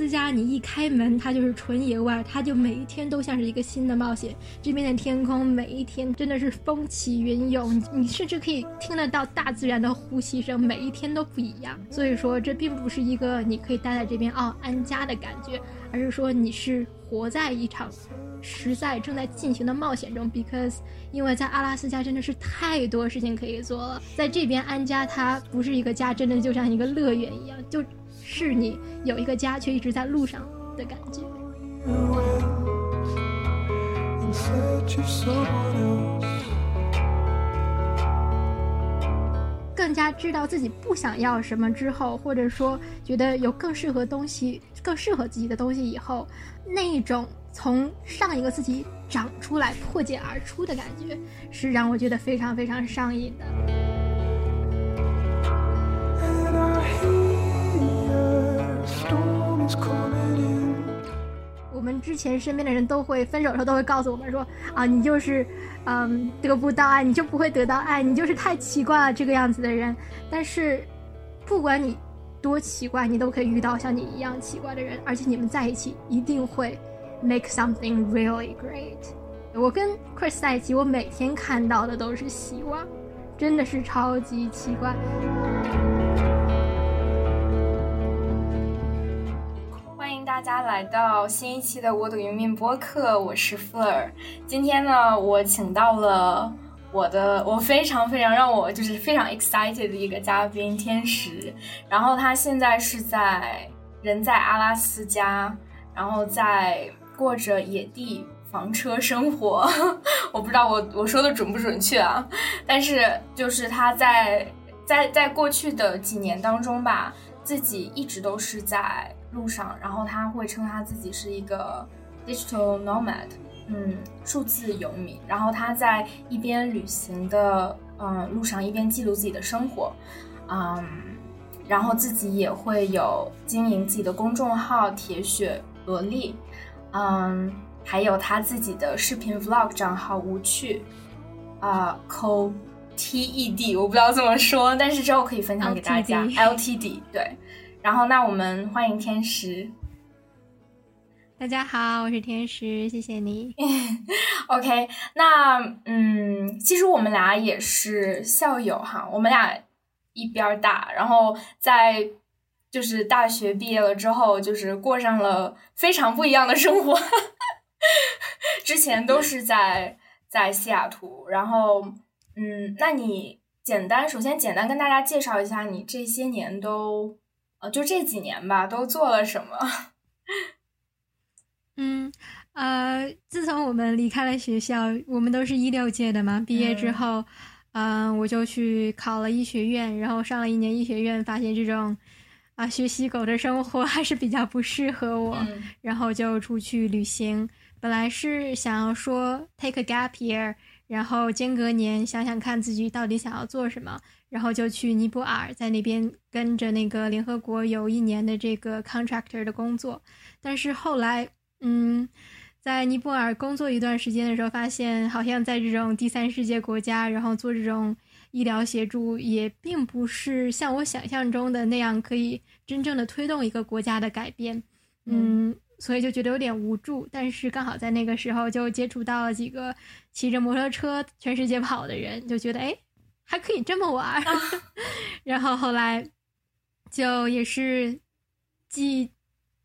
斯加，你一开门，它就是纯野外，它就每一天都像是一个新的冒险。这边的天空每一天真的是风起云涌，你甚至可以听得到大自然的呼吸声，每一天都不一样。所以说，这并不是一个你可以待在这边哦安家的感觉，而是说你是活在一场实在正在进行的冒险中。Because 因为在阿拉斯加真的是太多事情可以做了，在这边安家它不是一个家，真的就像一个乐园一样，就。是你有一个家，却一直在路上的感觉。更加知道自己不想要什么之后，或者说觉得有更适合东西、更适合自己的东西以后，那一种从上一个自己长出来、破茧而出的感觉，是让我觉得非常非常上瘾的。我们之前身边的人都会分手的时候都会告诉我们说啊，你就是，嗯，得不到爱，你就不会得到爱，你就是太奇怪了这个样子的人。但是，不管你多奇怪，你都可以遇到像你一样奇怪的人，而且你们在一起一定会 make something really great。我跟 Chris 在一起，我每天看到的都是希望，真的是超级奇怪。大家来到新一期的我懂云命播客，我是 Fleur。今天呢，我请到了我的我非常非常让我就是非常 excited 的一个嘉宾天使。然后他现在是在人在阿拉斯加，然后在过着野地房车生活。我不知道我我说的准不准确啊，但是就是他在在在过去的几年当中吧，自己一直都是在。路上，然后他会称他自己是一个 digital nomad，嗯，数字游民。然后他在一边旅行的嗯路上，一边记录自己的生活，嗯，然后自己也会有经营自己的公众号“铁血萝莉”，嗯，还有他自己的视频 vlog 账号“无趣”，啊，co t e d，我不知道怎么说，但是之后可以分享给大家，l t d，对。然后，那我们欢迎天使。大家好，我是天使，谢谢你。OK，那嗯，其实我们俩也是校友哈，我们俩一边大，然后在就是大学毕业了之后，就是过上了非常不一样的生活。之前都是在在西雅图，然后嗯，那你简单首先简单跟大家介绍一下你这些年都。呃，就这几年吧，都做了什么？嗯，呃，自从我们离开了学校，我们都是一六届的嘛。毕业之后，嗯，我就去考了医学院，然后上了一年医学院，发现这种啊学习狗的生活还是比较不适合我，然后就出去旅行。本来是想要说 take a gap year，然后间隔年想想看自己到底想要做什么。然后就去尼泊尔，在那边跟着那个联合国有一年的这个 contractor 的工作，但是后来，嗯，在尼泊尔工作一段时间的时候，发现好像在这种第三世界国家，然后做这种医疗协助，也并不是像我想象中的那样可以真正的推动一个国家的改变，嗯，所以就觉得有点无助。但是刚好在那个时候就接触到了几个骑着摩托车全世界跑的人，就觉得哎。还可以这么玩，然后后来就也是既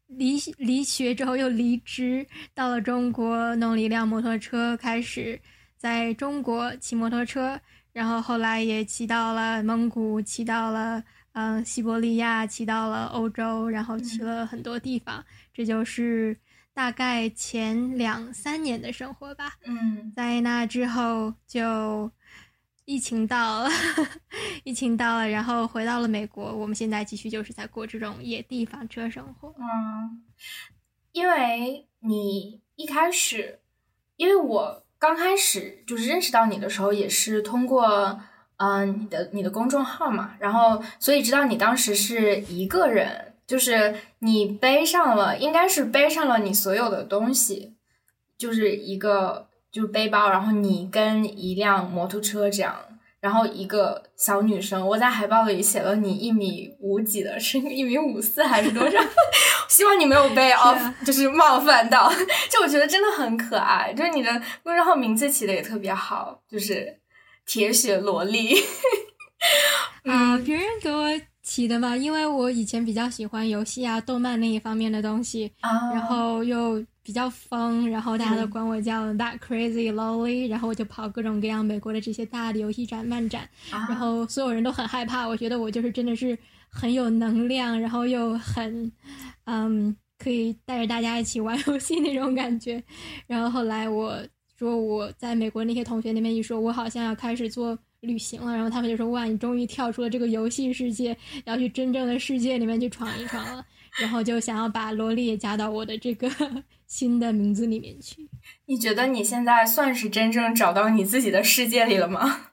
离离学之后又离职，到了中国弄了一辆摩托车，开始在中国骑摩托车，然后后来也骑到了蒙古，骑到了嗯西伯利亚，骑到了欧洲，然后骑了很多地方。这就是大概前两三年的生活吧。嗯，在那之后就。疫情到了，疫情到了，然后回到了美国。我们现在继续就是在过这种野地房车生活。嗯，因为你一开始，因为我刚开始就是认识到你的时候，也是通过嗯你的你的公众号嘛，然后所以知道你当时是一个人，就是你背上了，应该是背上了你所有的东西，就是一个。就是背包，然后你跟一辆摩托车这样，然后一个小女生，我在海报里写了你一米五几的，是一米五四还是多少？希望你没有被 off，就是冒犯到。就我觉得真的很可爱，就是你的公众号名字起的也特别好，就是铁血萝莉。啊，别人给我起的嘛，因为我以前比较喜欢游戏啊、动漫那一方面的东西，然后又。比较疯，然后大家都管我叫 That Crazy Lolly，然后我就跑各种各样美国的这些大的游戏展、漫展，然后所有人都很害怕。我觉得我就是真的是很有能量，然后又很，嗯，可以带着大家一起玩游戏那种感觉。然后后来我说我在美国那些同学那边一说，我好像要开始做旅行了，然后他们就说哇，你终于跳出了这个游戏世界，要去真正的世界里面去闯一闯了。然后就想要把萝莉也加到我的这个 新的名字里面去。你觉得你现在算是真正找到你自己的世界里了吗？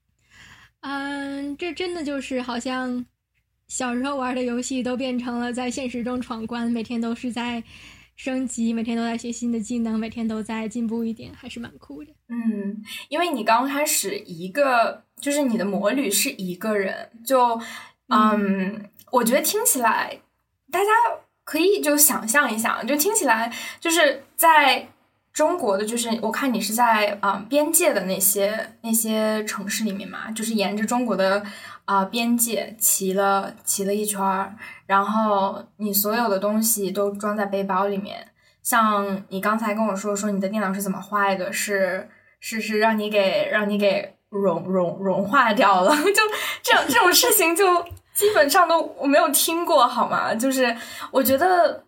嗯，这真的就是好像小时候玩的游戏都变成了在现实中闯关，每天都是在升级，每天都在学新的技能，每天都在进步一点，还是蛮酷的。嗯，因为你刚开始一个就是你的魔女是一个人，就嗯，我觉得听起来。大家可以就想象一下，就听起来就是在中国的，就是我看你是在啊边界的那些那些城市里面嘛，就是沿着中国的啊边界骑了骑了一圈儿，然后你所有的东西都装在背包里面。像你刚才跟我说说你的电脑是怎么坏的，是是是让你给让你给 融融融化掉了，就这这种事情就。基本上都我没有听过，好吗？就是我觉得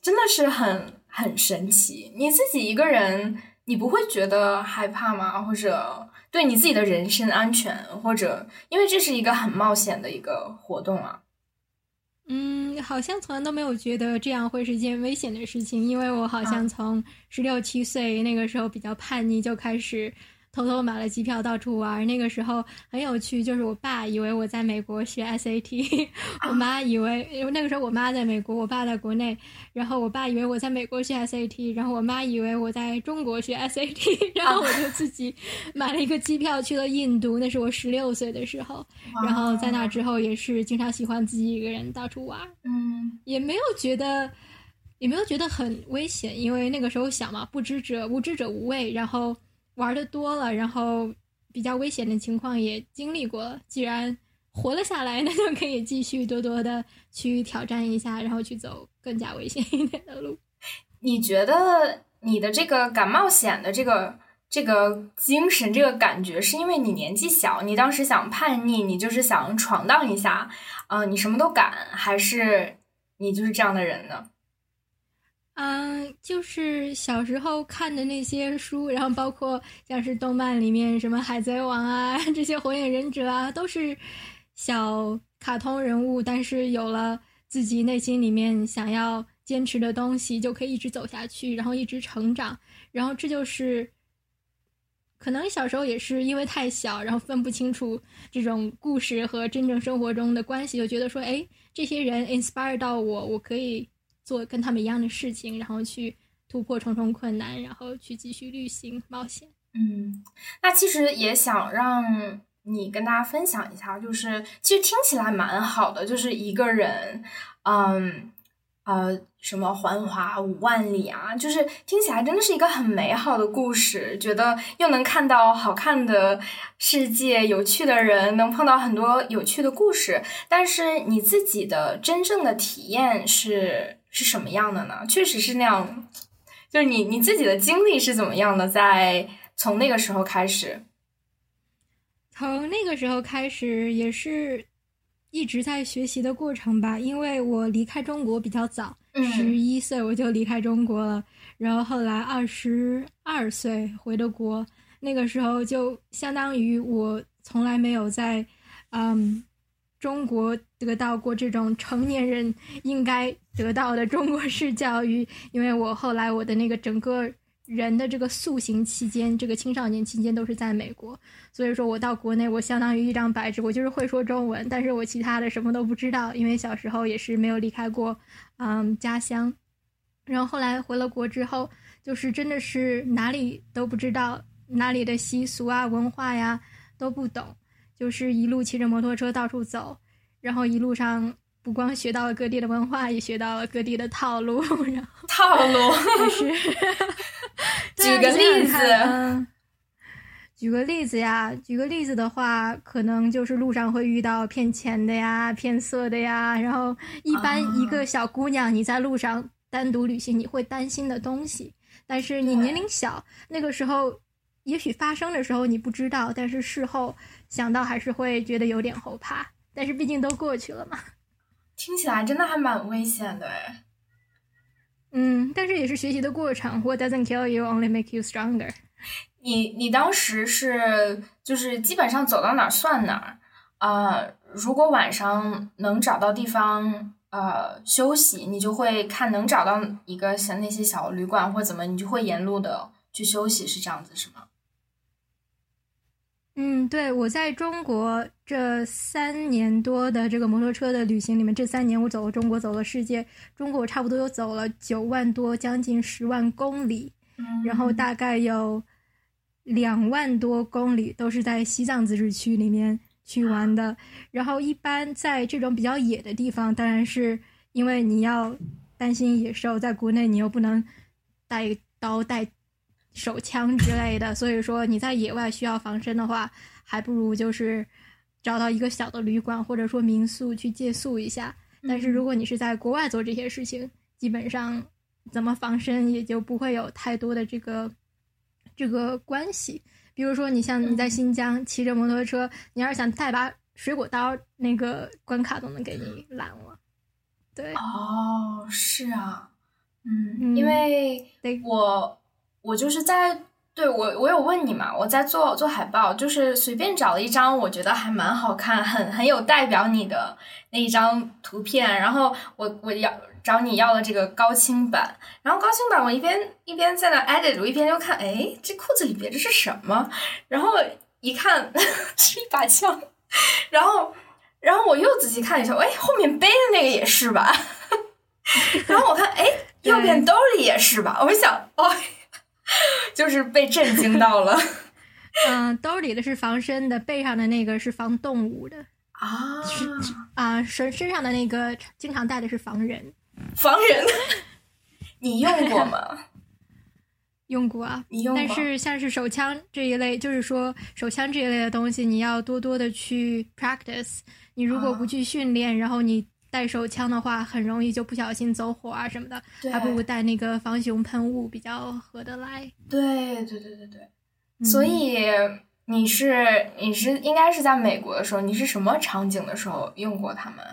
真的是很很神奇。你自己一个人，你不会觉得害怕吗？或者对你自己的人身安全，或者因为这是一个很冒险的一个活动啊。嗯，好像从来都没有觉得这样会是一件危险的事情，因为我好像从十六七岁那个时候比较叛逆就开始。偷偷买了机票到处玩，那个时候很有趣。就是我爸以为我在美国学 SAT，我妈以为因为那个时候我妈在美国，我爸在国内。然后我爸以为我在美国学 SAT，然后我妈以为我在中国学 SAT，然后我就自己买了一个机票去了印度。那是我十六岁的时候，然后在那之后也是经常喜欢自己一个人到处玩。嗯，也没有觉得也没有觉得很危险，因为那个时候小嘛，不知者无知者无畏。然后。玩的多了，然后比较危险的情况也经历过。既然活了下来，那就可以继续多多的去挑战一下，然后去走更加危险一点的路。你觉得你的这个敢冒险的这个这个精神、这个感觉，是因为你年纪小，你当时想叛逆，你就是想闯荡一下，嗯，你什么都敢，还是你就是这样的人呢？嗯，就是小时候看的那些书，然后包括像是动漫里面什么海贼王啊，这些火影忍者啊，都是小卡通人物，但是有了自己内心里面想要坚持的东西，就可以一直走下去，然后一直成长。然后这就是可能小时候也是因为太小，然后分不清楚这种故事和真正生活中的关系，就觉得说，哎，这些人 inspire 到我，我可以。做跟他们一样的事情，然后去突破重重困难，然后去继续旅行冒险。嗯，那其实也想让你跟大家分享一下，就是其实听起来蛮好的，就是一个人，嗯。呃，什么环华五万里啊，就是听起来真的是一个很美好的故事，觉得又能看到好看的世界，有趣的人，能碰到很多有趣的故事。但是你自己的真正的体验是是什么样的呢？确实是那样，就是你你自己的经历是怎么样的？在从那个时候开始，从那个时候开始也是。一直在学习的过程吧，因为我离开中国比较早，十一岁我就离开中国了，然后后来二十二岁回的国，那个时候就相当于我从来没有在，嗯，中国得到过这种成年人应该得到的中国式教育，因为我后来我的那个整个。人的这个塑形期间，这个青少年期间都是在美国，所以说我到国内，我相当于一张白纸，我就是会说中文，但是我其他的什么都不知道，因为小时候也是没有离开过，嗯，家乡。然后后来回了国之后，就是真的是哪里都不知道，哪里的习俗啊、文化呀都不懂，就是一路骑着摩托车到处走，然后一路上不光学到了各地的文化，也学到了各地的套路。然后套路就是，举个例子。举个例子呀，举个例子的话，可能就是路上会遇到骗钱的呀、骗色的呀。然后，一般一个小姑娘你在路上单独旅行，你会担心的东西。但是你年龄小，那个时候也许发生的时候你不知道，但是事后想到还是会觉得有点后怕。但是毕竟都过去了嘛。听起来真的还蛮危险的哎。嗯，但是也是学习的过程。What doesn't kill you only make you stronger。你你当时是就是基本上走到哪儿算哪儿啊？如果晚上能找到地方呃休息，你就会看能找到一个像那些小旅馆或怎么，你就会沿路的去休息，是这样子是吗？嗯，对，我在中国这三年多的这个摩托车的旅行里面，这三年我走了中国，走了世界，中国我差不多有走了九万多，将近十万公里，然后大概有。两万多公里都是在西藏自治区里面去玩的，然后一般在这种比较野的地方，当然是因为你要担心野兽，在国内你又不能带刀带手枪之类的，所以说你在野外需要防身的话，还不如就是找到一个小的旅馆或者说民宿去借宿一下。但是如果你是在国外做这些事情，基本上怎么防身也就不会有太多的这个。这个关系，比如说你像你在新疆骑着摩托车，你要是想带把水果刀，那个关卡都能给你拦了。对，哦，是啊，嗯，因为我我就是在对我我有问你嘛，我在做做海报，就是随便找了一张我觉得还蛮好看，很很有代表你的那一张图片，然后我我要。找你要了这个高清版，然后高清版我一边一边在那 edit，我一边就看，哎，这裤子里别的是什么？然后一看 是一把枪，然后然后我又仔细看一下，哎，后面背的那个也是吧？然后我看，哎，右边兜里也是吧？我想，哦，就是被震惊到了。嗯，兜里的是防身的，背上的那个是防动物的啊，是啊，身身上的那个经常带的是防人。防人，你用过吗？用过啊，你用过。但是像是手枪这一类，就是说手枪这一类的东西，你要多多的去 practice。你如果不去训练，然后你带手枪的话，很容易就不小心走火啊什么的。还不如带那个防熊喷雾比较合得来。对对对对对。所以你是你是应该是在美国的时候，你是什么场景的时候用过它们？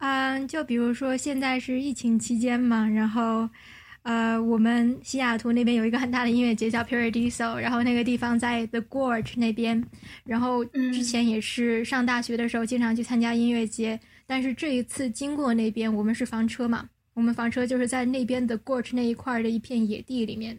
嗯，就比如说现在是疫情期间嘛，然后，呃，我们西雅图那边有一个很大的音乐节叫 Paradiso，然后那个地方在 The Gorge 那边，然后之前也是上大学的时候经常去参加音乐节，但是这一次经过那边，我们是房车嘛，我们房车就是在那边的 Gorge 那一块的一片野地里面，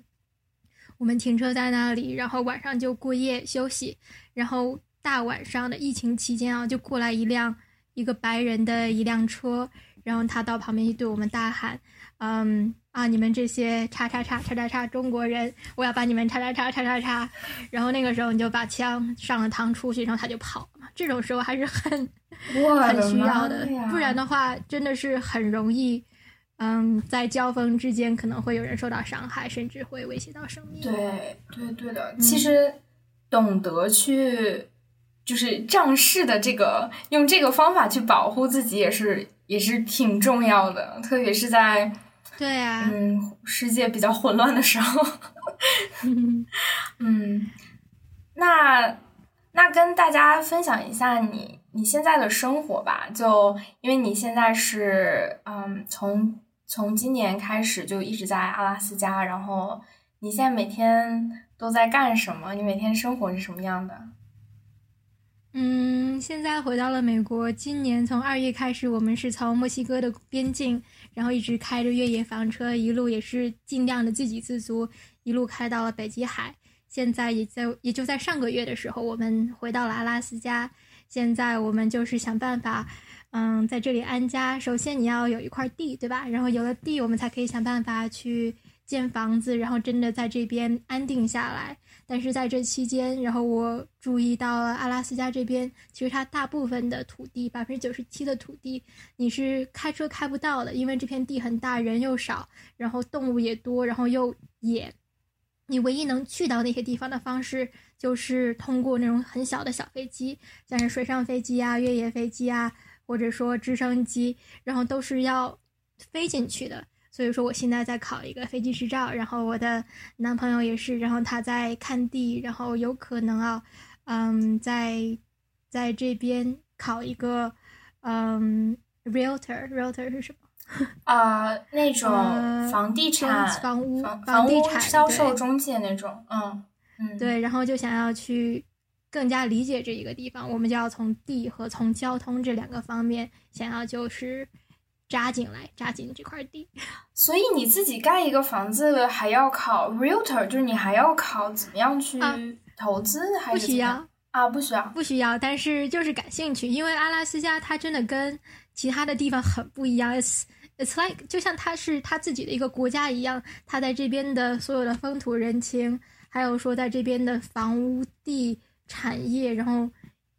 我们停车在那里，然后晚上就过夜休息，然后大晚上的疫情期间啊，就过来一辆。一个白人的一辆车，然后他到旁边去对我们大喊：“嗯啊，你们这些叉叉叉叉叉叉中国人，我要把你们叉叉叉叉叉叉。”然后那个时候你就把枪上了膛出去，然后他就跑了嘛。这种时候还是很 很需要的，不然的话真的是很容易，嗯，在交锋之间可能会有人受到伤害，甚至会威胁到生命。对对对的，其实懂得去。就是仗势的这个，用这个方法去保护自己也是也是挺重要的，特别是在对啊，嗯，世界比较混乱的时候，嗯，那那跟大家分享一下你你现在的生活吧，就因为你现在是嗯，从从今年开始就一直在阿拉斯加，然后你现在每天都在干什么？你每天生活是什么样的？嗯，现在回到了美国。今年从二月开始，我们是从墨西哥的边境，然后一直开着越野房车，一路也是尽量的自给自足，一路开到了北极海。现在也在，也就在上个月的时候，我们回到了阿拉斯加。现在我们就是想办法，嗯，在这里安家。首先你要有一块地，对吧？然后有了地，我们才可以想办法去建房子，然后真的在这边安定下来。但是在这期间，然后我注意到了阿拉斯加这边，其实它大部分的土地，百分之九十七的土地，你是开车开不到的，因为这片地很大，人又少，然后动物也多，然后又野。你唯一能去到那些地方的方式，就是通过那种很小的小飞机，像是水上飞机啊、越野飞机啊，或者说直升机，然后都是要飞进去的。所以说，我现在在考一个飞机执照，然后我的男朋友也是，然后他在看地，然后有可能啊，嗯，在在这边考一个，嗯，realtor，realtor 是什么？啊，那种房地产、房屋、房地产销售中介那种，嗯嗯，对，然后就想要去更加理解这一个地方，我们就要从地和从交通这两个方面，想要就是。扎进来，扎进这块地。所以你自己盖一个房子还要考 realtor，就是你还要考怎么样去投资？还不需要啊，不需要，不需要。但是就是感兴趣，因为阿拉斯加它真的跟其他的地方很不一样。It's it's like 就像它是它自己的一个国家一样，它在这边的所有的风土人情，还有说在这边的房屋地产业，然后。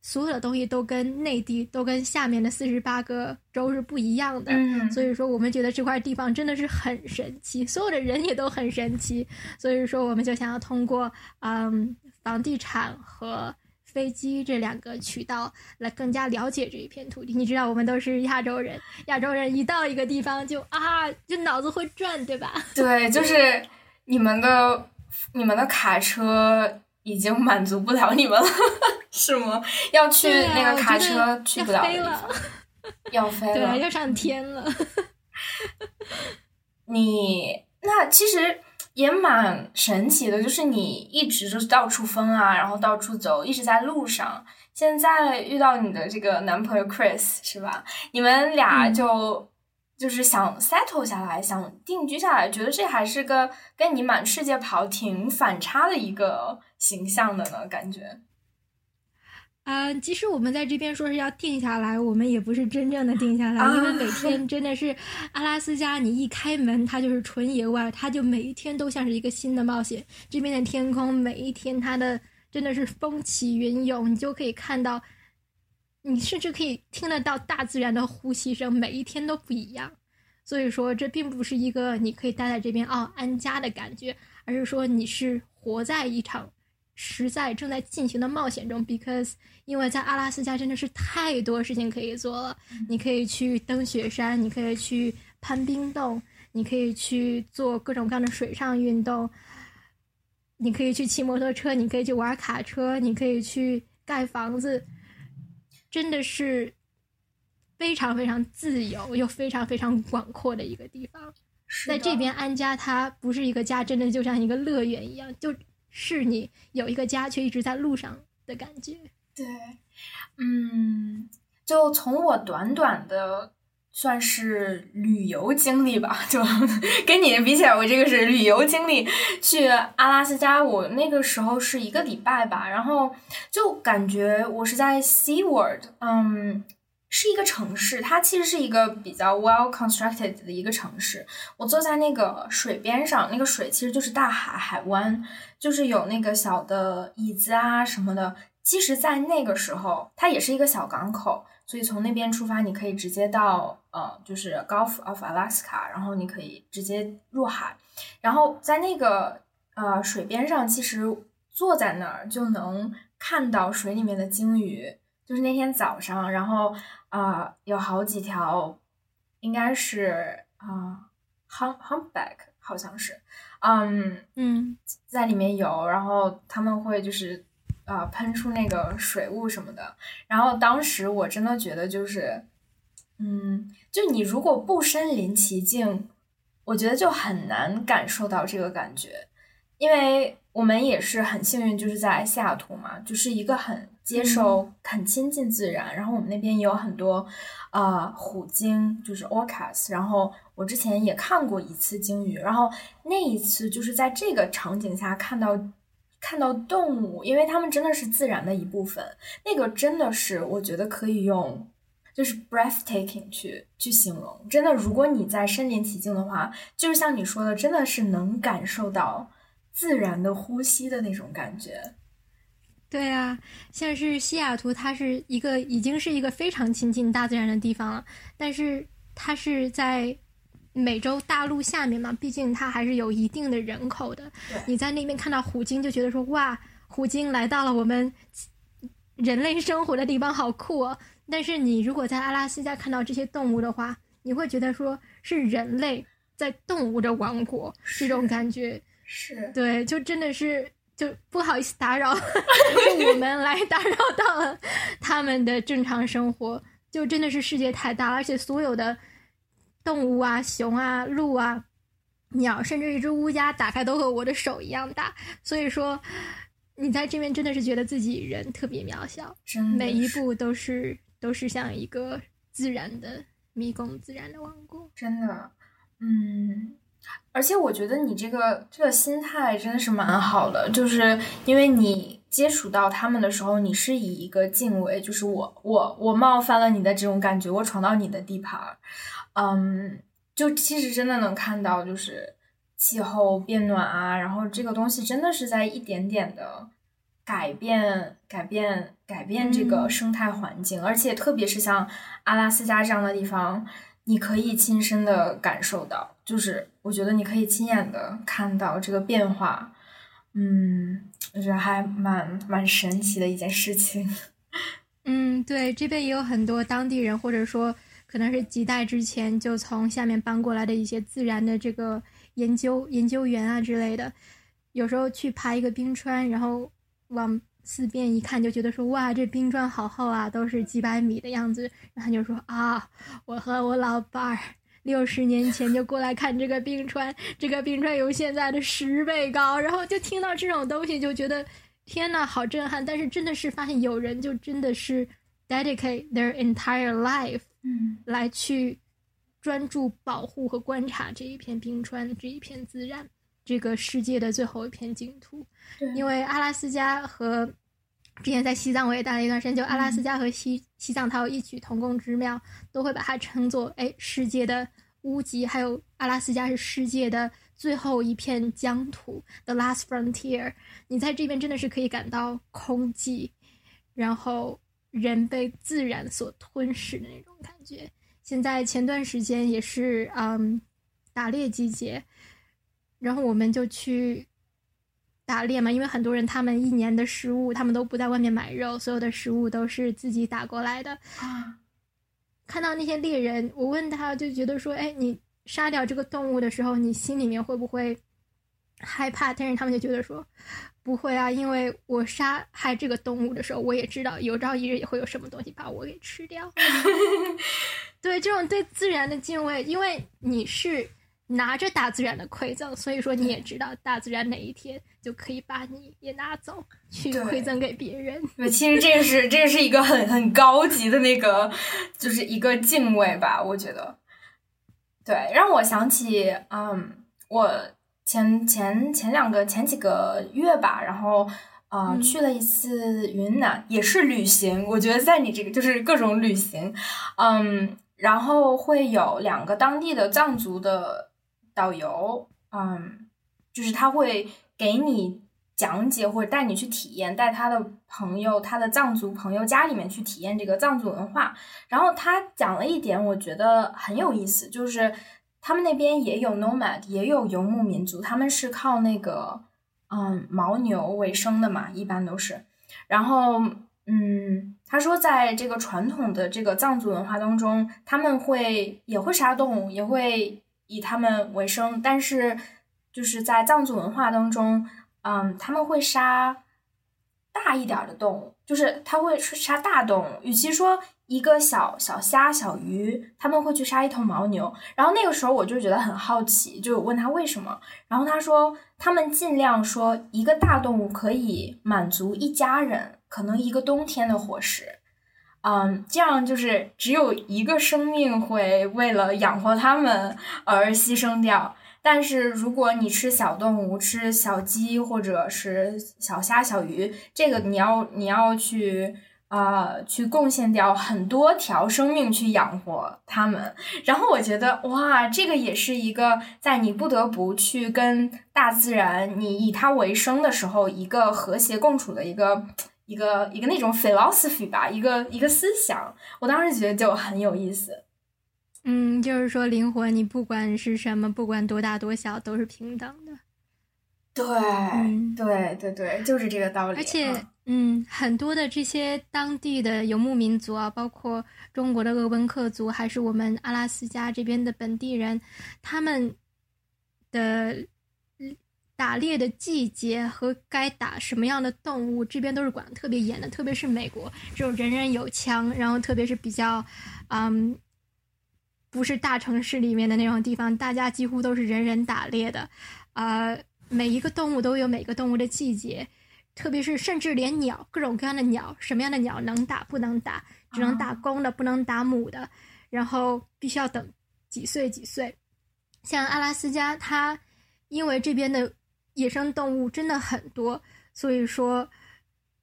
所有的东西都跟内地、都跟下面的四十八个州是不一样的，所以说我们觉得这块地方真的是很神奇，所有的人也都很神奇，所以说我们就想要通过嗯房地产和飞机这两个渠道来更加了解这一片土地。你知道，我们都是亚洲人，亚洲人一到一个地方就啊，就脑子会转，对吧？对，就是你们的你们的卡车已经满足不了你们了。是吗？要去那个卡车去不了的地方，要飞了，对，要上天了。你那其实也蛮神奇的，就是你一直就是到处疯啊，然后到处走，一直在路上。现在遇到你的这个男朋友 Chris 是吧？你们俩就就是想 settle 下来，想定居下来，觉得这还是个跟你满世界跑挺反差的一个形象的呢，感觉。嗯，即使我们在这边说是要定下来，我们也不是真正的定下来，因为每 天真的是阿拉斯加，你一开门它就是纯野外，它就每一天都像是一个新的冒险。这边的天空每一天它的真的是风起云涌，你就可以看到，你甚至可以听得到大自然的呼吸声，每一天都不一样。所以说，这并不是一个你可以待在这边哦安家的感觉，而是说你是活在一场。实在正在进行的冒险中，because 因为在阿拉斯加真的是太多事情可以做了。你可以去登雪山，你可以去攀冰洞，你可以去做各种各样的水上运动，你可以去骑摩托车，你可以去玩卡车，你可以去盖房子，真的是非常非常自由又非常非常广阔的一个地方。在这边安家，它不是一个家，真的就像一个乐园一样，就。是你有一个家，却一直在路上的感觉。对，嗯，就从我短短的算是旅游经历吧，就 跟你比起来，我这个是旅游经历。去阿拉斯加，我那个时候是一个礼拜吧，然后就感觉我是在 Seaward，嗯。是一个城市，它其实是一个比较 well constructed 的一个城市。我坐在那个水边上，那个水其实就是大海海湾，就是有那个小的椅子啊什么的。其实，在那个时候，它也是一个小港口，所以从那边出发，你可以直接到呃，就是 Gulf of Alaska，然后你可以直接入海。然后在那个呃水边上，其实坐在那儿就能看到水里面的鲸鱼。就是那天早上，然后。啊，有好几条，应该是啊，hum humpback 好像是，嗯嗯，在里面游，然后他们会就是啊喷出那个水雾什么的，然后当时我真的觉得就是，嗯，就你如果不身临其境，我觉得就很难感受到这个感觉，因为我们也是很幸运，就是在西雅图嘛，就是一个很。接受很亲近自然，然后我们那边也有很多，呃，虎鲸，就是 orcas。然后我之前也看过一次鲸鱼，然后那一次就是在这个场景下看到看到动物，因为它们真的是自然的一部分。那个真的是我觉得可以用，就是 breathtaking 去去形容。真的，如果你在身临其境的话，就是像你说的，真的是能感受到自然的呼吸的那种感觉。对啊，像是西雅图，它是一个已经是一个非常亲近大自然的地方了，但是它是在美洲大陆下面嘛，毕竟它还是有一定的人口的。你在那边看到虎鲸，就觉得说哇，虎鲸来到了我们人类生活的地方，好酷哦。但是你如果在阿拉斯加看到这些动物的话，你会觉得说是人类在动物的王国，这种感觉是对，就真的是。就不好意思打扰，是我们来打扰到了他们的正常生活。就真的是世界太大，而且所有的动物啊，熊啊，鹿啊，鸟，甚至一只乌鸦，打开都和我的手一样大。所以说，你在这边真的是觉得自己人特别渺小，每一步都是都是像一个自然的迷宫，自然的王国。真的，嗯。而且我觉得你这个这个心态真的是蛮好的，就是因为你接触到他们的时候，你是以一个敬畏，就是我我我冒犯了你的这种感觉，我闯到你的地盘儿，嗯，就其实真的能看到，就是气候变暖啊，然后这个东西真的是在一点点的改变改变改变这个生态环境，而且特别是像阿拉斯加这样的地方。你可以亲身的感受到，就是我觉得你可以亲眼的看到这个变化，嗯，我觉得还蛮蛮神奇的一件事情。嗯，对，这边也有很多当地人，或者说可能是几代之前就从下面搬过来的一些自然的这个研究研究员啊之类的，有时候去爬一个冰川，然后往。四边一看就觉得说哇，这冰砖好厚啊，都是几百米的样子。然后就说啊，我和我老伴儿六十年前就过来看这个冰川，这个冰川有现在的十倍高。然后就听到这种东西，就觉得天呐，好震撼。但是真的是发现有人就真的是 dedicate their entire life，嗯，来去专注保护和观察这一片冰川，这一片自然。这个世界的最后一片净土，因为阿拉斯加和之前在西藏我也待了一段时间，就阿拉斯加和西西藏它有异曲同工之妙，都会把它称作哎世界的屋脊，还有阿拉斯加是世界的最后一片疆土，the last frontier。你在这边真的是可以感到空寂，然后人被自然所吞噬的那种感觉。现在前段时间也是嗯打猎季节。然后我们就去打猎嘛，因为很多人他们一年的食物，他们都不在外面买肉，所有的食物都是自己打过来的。啊，看到那些猎人，我问他就觉得说，哎，你杀掉这个动物的时候，你心里面会不会害怕？但是他们就觉得说，不会啊，因为我杀害这个动物的时候，我也知道有朝一日也会有什么东西把我给吃掉。对，这种对自然的敬畏，因为你是。拿着大自然的馈赠，所以说你也知道，大自然哪一天就可以把你也拿走，去馈赠给别人。对，其实这个是 这个是一个很很高级的那个，就是一个敬畏吧，我觉得。对，让我想起，嗯，我前前前两个前几个月吧，然后呃去了一次云南，也是旅行。我觉得在你这个就是各种旅行，嗯，然后会有两个当地的藏族的。导游，嗯，就是他会给你讲解或者带你去体验，带他的朋友、他的藏族朋友家里面去体验这个藏族文化。然后他讲了一点，我觉得很有意思，就是他们那边也有 nomad，也有游牧民族，他们是靠那个嗯牦牛为生的嘛，一般都是。然后，嗯，他说在这个传统的这个藏族文化当中，他们会也会杀动物，也会。以他们为生，但是就是在藏族文化当中，嗯，他们会杀大一点的动物，就是他会杀大动物。与其说一个小小虾、小鱼，他们会去杀一头牦牛。然后那个时候我就觉得很好奇，就问他为什么。然后他说，他们尽量说一个大动物可以满足一家人可能一个冬天的伙食。嗯，这样就是只有一个生命会为了养活它们而牺牲掉。但是如果你吃小动物，吃小鸡或者是小虾、小鱼，这个你要你要去呃，去贡献掉很多条生命去养活他们，然后我觉得哇，这个也是一个在你不得不去跟大自然，你以它为生的时候，一个和谐共处的一个一个一个那种 philosophy 吧，一个一个思想。我当时觉得就很有意思。嗯，就是说灵魂，你不管是什么，不管多大多小，都是平等的。对，对对对，就是这个道理。而且。嗯，很多的这些当地的游牧民族啊，包括中国的鄂温克族，还是我们阿拉斯加这边的本地人，他们的打猎的季节和该打什么样的动物，这边都是管的特别严的。特别是美国这种人人有枪，然后特别是比较，嗯，不是大城市里面的那种地方，大家几乎都是人人打猎的，啊，每一个动物都有每个动物的季节。特别是，甚至连鸟，各种各样的鸟，什么样的鸟能打不能打，只能打公的，不能打母的，然后必须要等几岁几岁。像阿拉斯加，它因为这边的野生动物真的很多，所以说，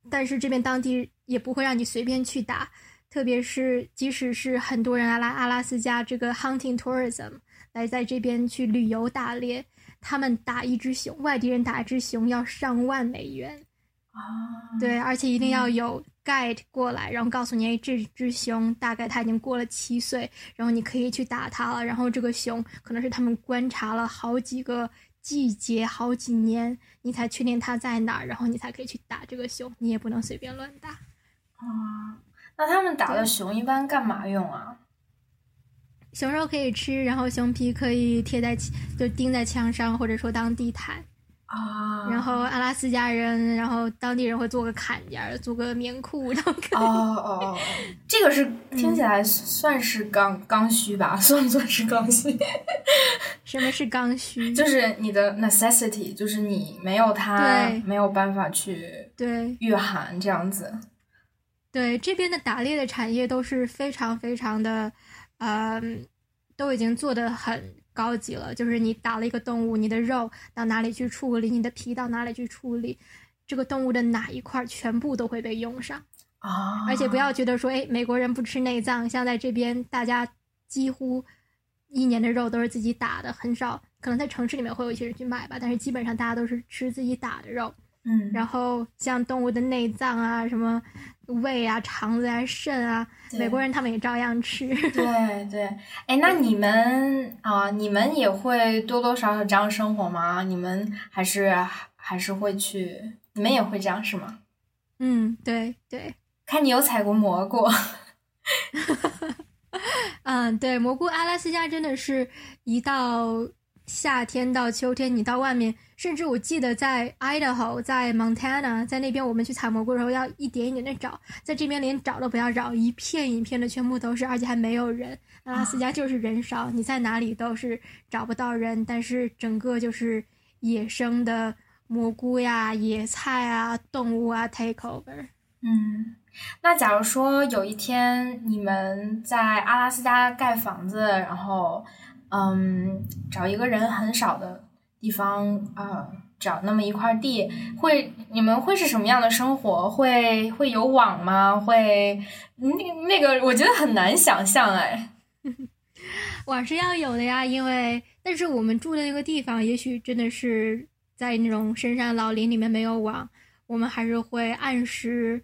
但是这边当地也不会让你随便去打。特别是，即使是很多人来阿拉斯加这个 hunting tourism 来在这边去旅游打猎，他们打一只熊，外地人打一只熊要上万美元。啊，对，而且一定要有 guide 过来，然后告诉你，哎，这只熊大概它已经过了七岁，然后你可以去打它了。然后这个熊可能是他们观察了好几个季节、好几年，你才确定它在哪儿，然后你才可以去打这个熊。你也不能随便乱打。啊，那他们打的熊一般干嘛用啊？熊肉可以吃，然后熊皮可以贴在就钉在墙上，或者说当地毯。啊，然后阿拉斯加人，然后当地人会做个坎肩，做个棉裤，然后哦哦哦，这个是听起来算是刚刚需吧？算不算是刚需？什么是刚需？就是你的 necessity，就是你没有它没有办法去对御寒这样子。对，这边的打猎的产业都是非常非常的，嗯，都已经做的很。高级了，就是你打了一个动物，你的肉到哪里去处理，你的皮到哪里去处理，这个动物的哪一块全部都会被用上啊！而且不要觉得说，哎，美国人不吃内脏，像在这边，大家几乎一年的肉都是自己打的，很少，可能在城市里面会有一些人去买吧，但是基本上大家都是吃自己打的肉。嗯，然后像动物的内脏啊，什么胃啊、肠子啊、肾啊，美国人他们也照样吃。对对，哎，那你们啊，你们也会多多少少这样生活吗？你们还是还是会去？你们也会这样是吗？嗯，对对。看你有采过蘑菇。嗯，对，蘑菇，阿拉斯加真的是一到夏天到秋天，你到外面。甚至我记得在 Idaho，在 Montana，在那边我们去采蘑菇的时候，要一点一点的找，在这边连找都不要找，一片一片的全部都是，而且还没有人。阿拉斯加就是人少，你在哪里都是找不到人，但是整个就是野生的蘑菇呀、野菜啊、动物啊 take over。嗯，那假如说有一天你们在阿拉斯加盖房子，然后嗯，找一个人很少的。地方啊，找那么一块地，会你们会是什么样的生活？会会有网吗？会那那个，我觉得很难想象哎。网是要有的呀，因为但是我们住的那个地方，也许真的是在那种深山老林里面没有网，我们还是会按时。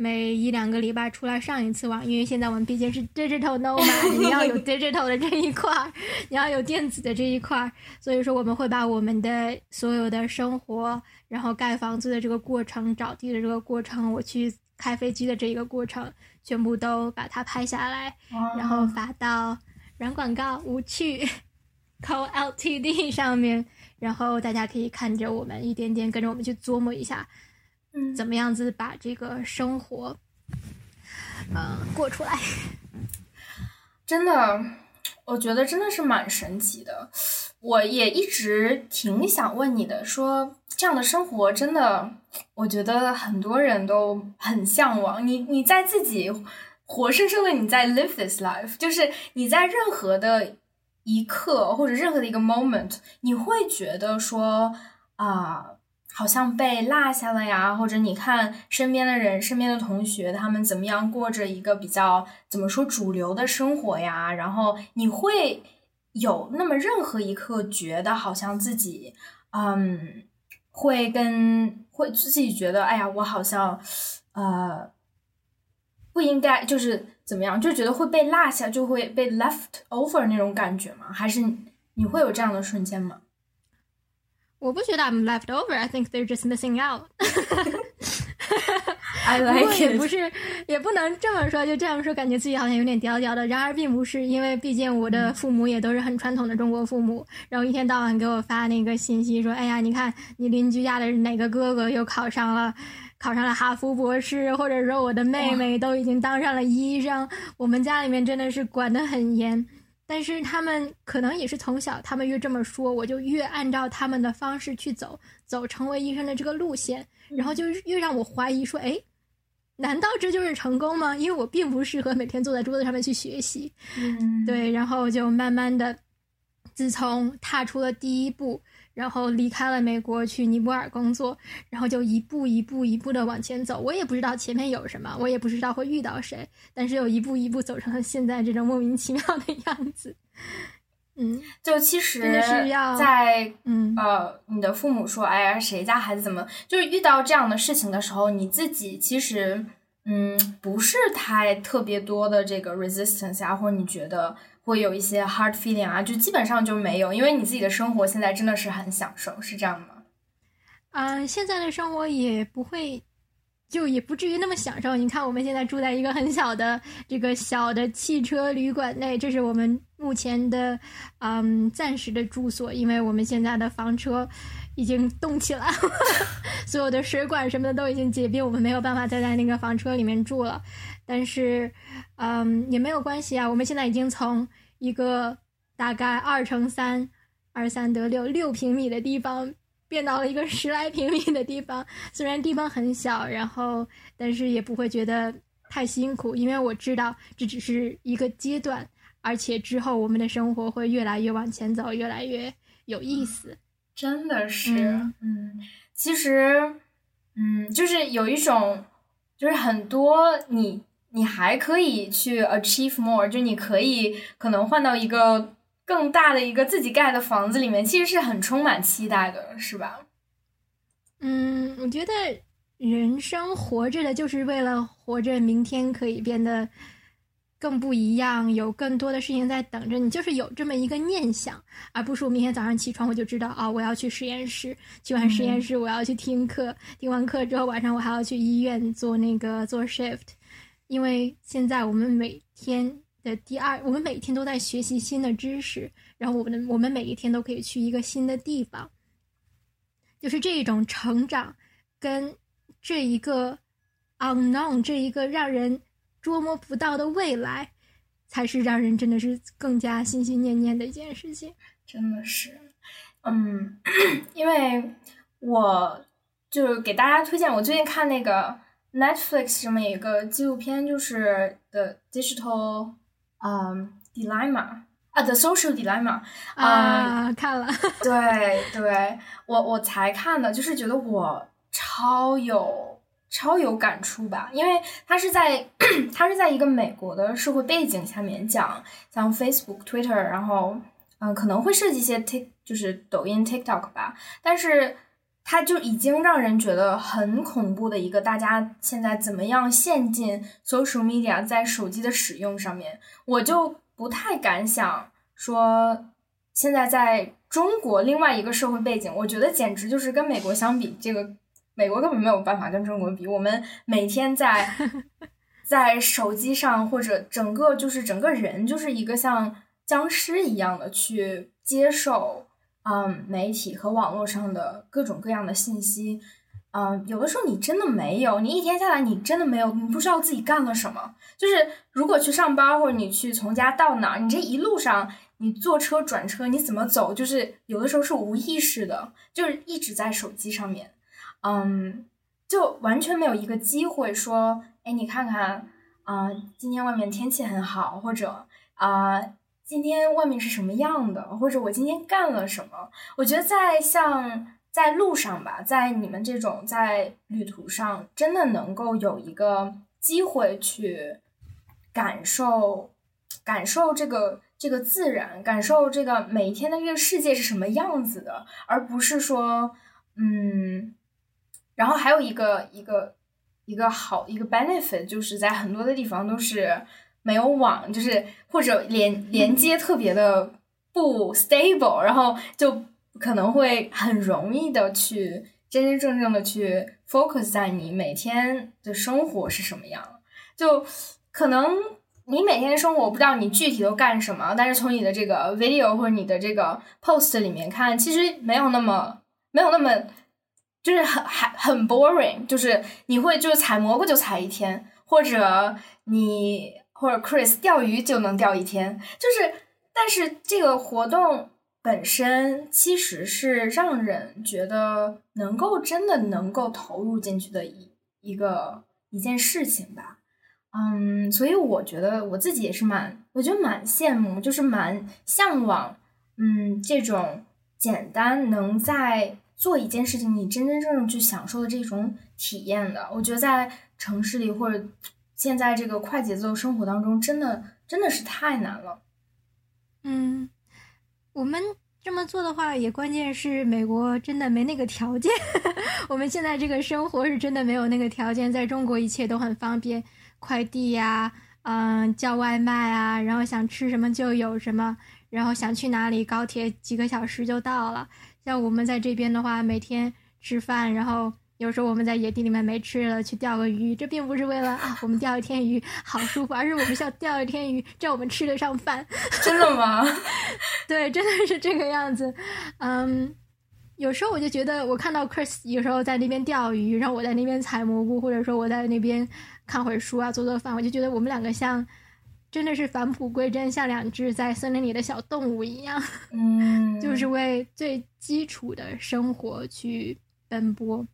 每一两个礼拜出来上一次网，因为现在我们毕竟是 digital nomad，你要有 digital 的这一块儿，你要有电子的这一块儿，所以说我们会把我们的所有的生活，然后盖房子的这个过程、找地的这个过程、我去开飞机的这一个过程，全部都把它拍下来，然后发到软广告无趣 co ltd 上面，然后大家可以看着我们一点点跟着我们去琢磨一下。怎么样子把这个生活，呃，过出来？真的，我觉得真的是蛮神奇的。我也一直挺想问你的，说这样的生活真的，我觉得很多人都很向往。你你在自己活生生的你在 live this life，就是你在任何的一刻或者任何的一个 moment，你会觉得说啊。好像被落下了呀，或者你看身边的人、身边的同学，他们怎么样过着一个比较怎么说主流的生活呀？然后你会有那么任何一刻觉得好像自己，嗯，会跟会自己觉得，哎呀，我好像呃不应该，就是怎么样，就觉得会被落下，就会被 left over 那种感觉吗？还是你会有这样的瞬间吗？我不觉得 I'm left over. I think they're just missing out. I like it. 也不是，也不能这么说，就这样说，感觉自己好像有点屌屌的。然而并不是，因为毕竟我的父母也都是很传统的中国父母，然后一天到晚给我发那个信息说：“哎呀，你看你邻居家的哪个哥哥又考上了，考上了哈佛博士，或者说我的妹妹都已经当上了医生。我们家里面真的是管得很严。”但是他们可能也是从小，他们越这么说，我就越按照他们的方式去走，走成为医生的这个路线，然后就越让我怀疑说，哎，难道这就是成功吗？因为我并不适合每天坐在桌子上面去学习，对，然后就慢慢的，自从踏出了第一步。然后离开了美国去尼泊尔工作，然后就一步一步一步的往前走。我也不知道前面有什么，我也不知道会遇到谁，但是又一步一步走成了现在这种莫名其妙的样子。嗯，就其实是要在嗯呃，你的父母说，哎呀，谁家孩子怎么，就是遇到这样的事情的时候，你自己其实嗯不是太特别多的这个 resistance 啊，或者你觉得。会有一些 hard feeling 啊，就基本上就没有，因为你自己的生活现在真的是很享受，是这样吗？嗯，现在的生活也不会，就也不至于那么享受。你看，我们现在住在一个很小的这个小的汽车旅馆内，这是我们目前的嗯暂时的住所，因为我们现在的房车已经动起来了，所有的水管什么的都已经结冰，我们没有办法再在那个房车里面住了。但是，嗯，也没有关系啊，我们现在已经从一个大概二乘三，二三得六六平米的地方，变到了一个十来平米的地方。虽然地方很小，然后但是也不会觉得太辛苦，因为我知道这只是一个阶段，而且之后我们的生活会越来越往前走，越来越有意思。真的是，嗯，其实，嗯，就是有一种，就是很多你。你还可以去 achieve more，就你可以可能换到一个更大的一个自己盖的房子里面，其实是很充满期待的，是吧？嗯，我觉得人生活着的就是为了活着，明天可以变得更不一样，有更多的事情在等着你，就是有这么一个念想，而不是我明天早上起床我就知道啊，我要去实验室，去完实验室我要去听课，听完课之后晚上我还要去医院做那个做 shift。因为现在我们每天的第二，我们每天都在学习新的知识，然后我们的我们每一天都可以去一个新的地方，就是这种成长，跟这一个 unknown 这一个让人捉摸不到的未来，才是让人真的是更加心心念念的一件事情。真的是，嗯，因为我就给大家推荐，我最近看那个。Netflix 上面有一个纪录片，就是《The Digital 嗯 Dilemma》啊，《The Social Dilemma》啊，看了。对对，我我才看的，就是觉得我超有超有感触吧，因为它是在 它是在一个美国的社会背景下面讲，像 Facebook、Twitter，然后嗯可能会涉及一些 Tik，就是抖音、TikTok 吧，但是。它就已经让人觉得很恐怖的一个，大家现在怎么样陷进 social media 在手机的使用上面，我就不太敢想说，现在在中国另外一个社会背景，我觉得简直就是跟美国相比，这个美国根本没有办法跟中国比。我们每天在 在手机上或者整个就是整个人就是一个像僵尸一样的去接受。嗯，媒体和网络上的各种各样的信息，嗯，有的时候你真的没有，你一天下来你真的没有，你不知道自己干了什么。就是如果去上班或者你去从家到哪儿，你这一路上你坐车转车你怎么走，就是有的时候是无意识的，就是一直在手机上面，嗯，就完全没有一个机会说，哎，你看看，啊，今天外面天气很好，或者啊。今天外面是什么样的，或者我今天干了什么？我觉得在像在路上吧，在你们这种在旅途上，真的能够有一个机会去感受，感受这个这个自然，感受这个每一天的这个世界是什么样子的，而不是说，嗯，然后还有一个一个一个好一个 benefit，就是在很多的地方都是没有网，就是或者连连接特别的不 stable，然后就。可能会很容易的去真真正正的去 focus 在你每天的生活是什么样，就可能你每天的生活我不知道你具体都干什么，但是从你的这个 video 或者你的这个 post 里面看，其实没有那么没有那么就是很很很 boring，就是你会就是采蘑菇就采一天，或者你或者 Chris 钓鱼就能钓一天，就是但是这个活动。本身其实是让人觉得能够真的能够投入进去的一一个一件事情吧，嗯，所以我觉得我自己也是蛮，我觉得蛮羡慕，就是蛮向往，嗯，这种简单能在做一件事情，你真真正正去享受的这种体验的。我觉得在城市里或者现在这个快节奏生活当中，真的真的是太难了，嗯。我们这么做的话，也关键是美国真的没那个条件。我们现在这个生活是真的没有那个条件。在中国，一切都很方便，快递呀，嗯，叫外卖啊，然后想吃什么就有什么，然后想去哪里，高铁几个小时就到了。像我们在这边的话，每天吃饭，然后。有时候我们在野地里面没吃了，去钓个鱼，这并不是为了啊，我们钓一天鱼好舒服，而是我们需要钓一天鱼，这样我们吃得上饭。真的吗？对，真的是这个样子。嗯，有时候我就觉得，我看到 Chris 有时候在那边钓鱼，然后我在那边采蘑菇，或者说我在那边看会儿书啊，做做饭，我就觉得我们两个像，真的是返璞归真，像两只在森林里的小动物一样。嗯，就是为最基础的生活去奔波。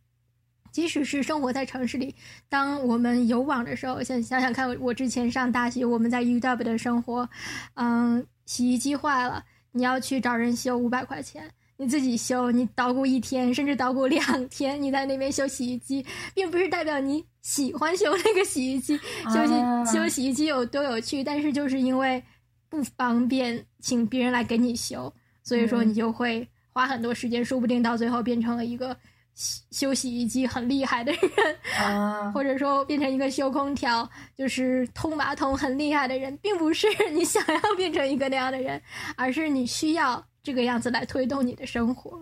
即使是生活在城市里，当我们有网的时候，想想想看，我之前上大学，我们在 UW 的生活，嗯，洗衣机坏了，你要去找人修五百块钱，你自己修，你捣鼓一天，甚至捣鼓两天，你在那边修洗衣机，并不是代表你喜欢修那个洗衣机，修洗修洗衣机有多有趣，但是就是因为不方便请别人来给你修，所以说你就会花很多时间，说不定到最后变成了一个。修洗衣机很厉害的人啊，或者说变成一个修空调，就是通马桶很厉害的人，并不是你想要变成一个那样的人，而是你需要这个样子来推动你的生活。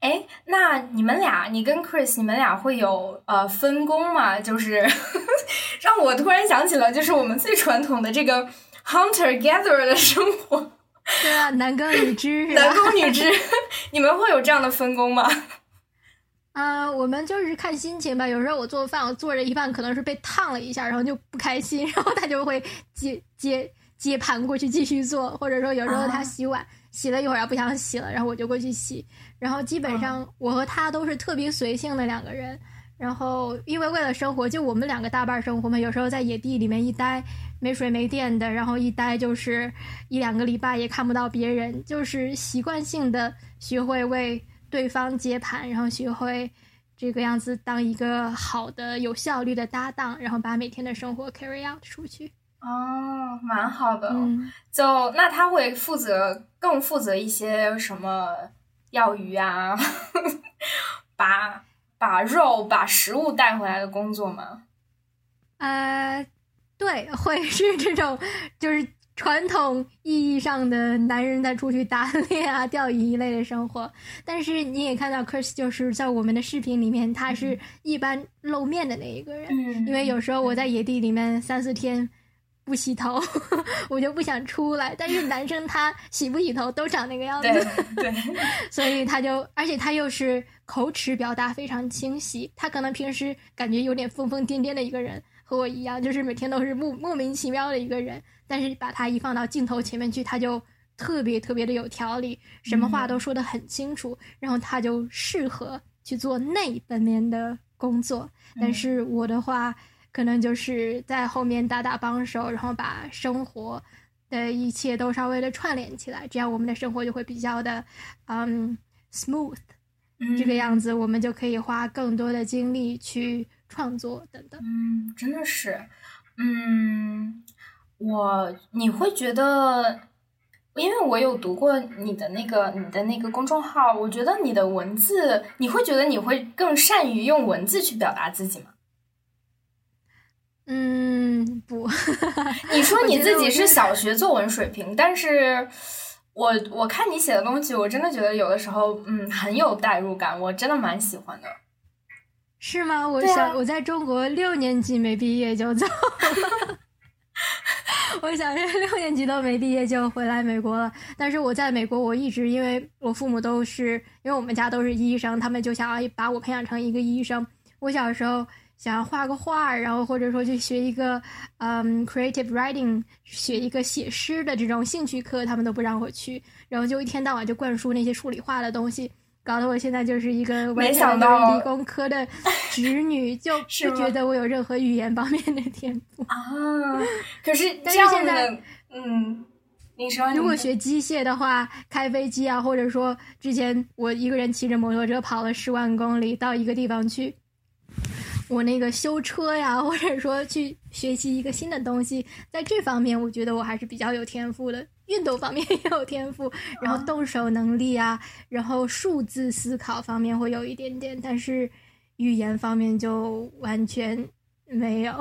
哎，那你们俩，你跟 Chris，你们俩会有呃分工吗？就是 让我突然想起了，就是我们最传统的这个 hunter gatherer 的生活。对啊，男耕女织，男耕女织，你们会有这样的分工吗？啊，我们就是看心情吧。有时候我做饭，我做着一半可能是被烫了一下，然后就不开心，然后他就会接接接盘过去继续做。或者说有时候他洗碗洗了一会儿不想洗了，然后我就过去洗。然后基本上我和他都是特别随性的两个人。然后因为为了生活，就我们两个大半生活嘛。有时候在野地里面一待没水没电的，然后一待就是一两个礼拜也看不到别人，就是习惯性的学会为。对方接盘，然后学会这个样子当一个好的、有效率的搭档，然后把每天的生活 carry out 出去。哦，蛮好的。就那他会负责更负责一些什么钓鱼啊，把把肉、把食物带回来的工作吗？呃，对，会是这种，就是。传统意义上的男人在出去打猎啊、钓鱼一类的生活，但是你也看到 Chris 就是在我们的视频里面，他是一般露面的那一个人。嗯，因为有时候我在野地里面三四天不洗头，我就不想出来。但是男生他洗不洗头都长那个样子，对，所以他就，而且他又是口齿表达非常清晰，他可能平时感觉有点疯疯癫癫的一个人，和我一样，就是每天都是莫莫名其妙的一个人。但是把他一放到镜头前面去，他就特别特别的有条理，什么话都说得很清楚，然后他就适合去做那方面的工作。但是我的话，可能就是在后面打打帮手，然后把生活的一切都稍微的串联起来，这样我们的生活就会比较的嗯 smooth。这个样子，我们就可以花更多的精力去创作等等。嗯，真的是，嗯，我你会觉得，因为我有读过你的那个你的那个公众号，我觉得你的文字，你会觉得你会更善于用文字去表达自己吗？嗯，不，你说你自己是小学作文水平，但是。我我看你写的东西，我真的觉得有的时候，嗯，很有代入感，我真的蛮喜欢的。是吗？我想我在中国六年级没毕业就走，我小学六年级都没毕业就回来美国了。但是我在美国，我一直因为我父母都是，因为我们家都是医生，他们就想要把我培养成一个医生。我小时候。想要画个画，然后或者说去学一个嗯 creative writing，学一个写诗的这种兴趣课，他们都不让我去，然后就一天到晚就灌输那些数理化的东西，搞得我现在就是一个完全理工科的侄女，就不觉得我有任何语言方面的天赋啊。可是，但是现在，嗯，你说，如果学机械的话，开飞机啊，或者说之前我一个人骑着摩托车跑了十万公里到一个地方去。我那个修车呀，或者说去学习一个新的东西，在这方面我觉得我还是比较有天赋的。运动方面也有天赋，然后动手能力啊，然后数字思考方面会有一点点，但是语言方面就完全没有。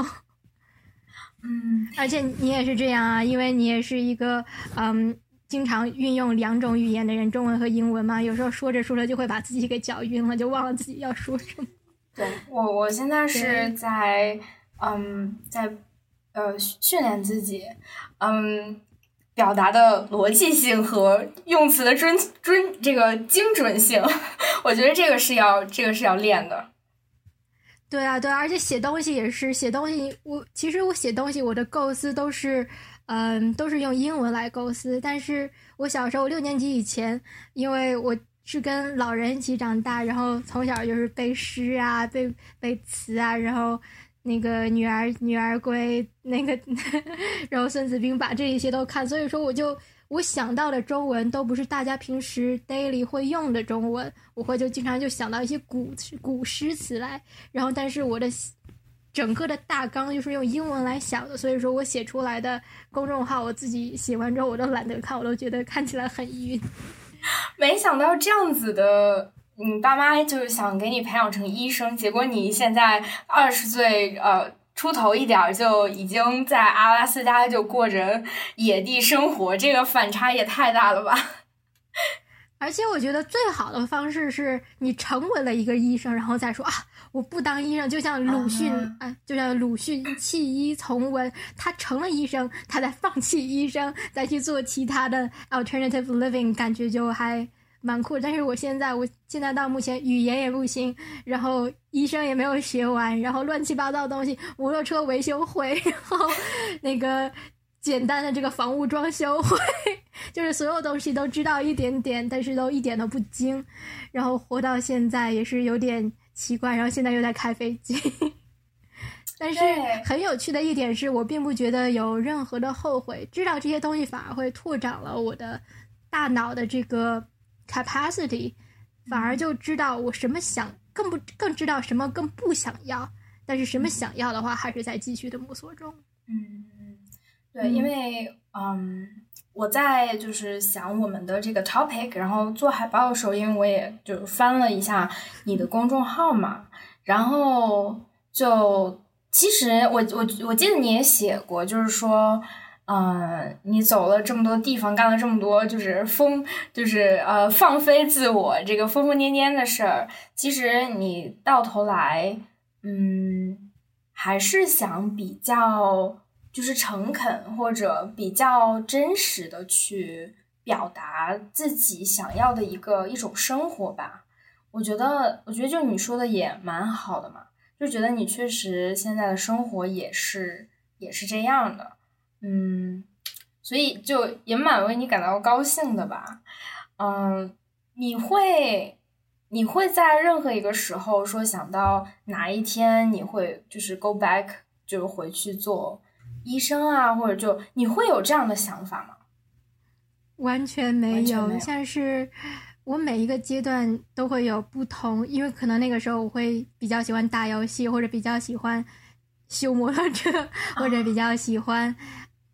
嗯，而且你也是这样啊，因为你也是一个嗯，经常运用两种语言的人，中文和英文嘛，有时候说着说着就会把自己给搅晕了，就忘了自己要说什么。对我，我现在是在嗯，在呃训练自己，嗯，表达的逻辑性和用词的准准这个精准性，我觉得这个是要这个是要练的。对啊，对，而且写东西也是写东西，我其实我写东西，我的构思都是嗯都是用英文来构思，但是我小时候六年级以前，因为我。是跟老人一起长大，然后从小就是背诗啊、背背词啊，然后那个女儿女儿归那个，然后孙子兵法这一些都看，所以说我就我想到的中文都不是大家平时 daily 会用的中文，我会就经常就想到一些古古诗词来，然后但是我的整个的大纲就是用英文来想的，所以说我写出来的公众号我自己写完之后我都懒得看，我都觉得看起来很晕。没想到这样子的，你爸妈就是想给你培养成医生，结果你现在二十岁呃出头一点就已经在阿拉斯加就过着野地生活，这个反差也太大了吧！而且我觉得最好的方式是你成为了一个医生，然后再说啊。我不当医生，就像鲁迅啊，就像鲁迅弃医从文，他成了医生，他在放弃医生，再去做其他的 alternative living，感觉就还蛮酷。但是我现在，我现在到目前语言也不行，然后医生也没有学完，然后乱七八糟的东西，摩托车维修会，然后那个简单的这个房屋装修会，就是所有东西都知道一点点，但是都一点都不精，然后活到现在也是有点。奇怪，然后现在又在开飞机，但是很有趣的一点是我并不觉得有任何的后悔，知道这些东西反而会拓展了我的大脑的这个 capacity，反而就知道我什么想，更不更知道什么更不想要，但是什么想要的话，还是在继续的摸索中。嗯，对，因为嗯。我在就是想我们的这个 topic，然后做海报的时候，因为我也就翻了一下你的公众号嘛，然后就其实我我我记得你也写过，就是说，嗯，你走了这么多地方，干了这么多就是疯，就是呃放飞自我这个疯疯癫癫的事儿，其实你到头来，嗯，还是想比较。就是诚恳或者比较真实的去表达自己想要的一个一种生活吧。我觉得，我觉得就你说的也蛮好的嘛，就觉得你确实现在的生活也是也是这样的，嗯，所以就也蛮为你感到高兴的吧。嗯，你会你会在任何一个时候说想到哪一天你会就是 go back 就是回去做。医生啊，或者就你会有这样的想法吗？完全没有，像是我每一个阶段都会有不同，因为可能那个时候我会比较喜欢打游戏，或者比较喜欢修摩托 车，或者比较喜欢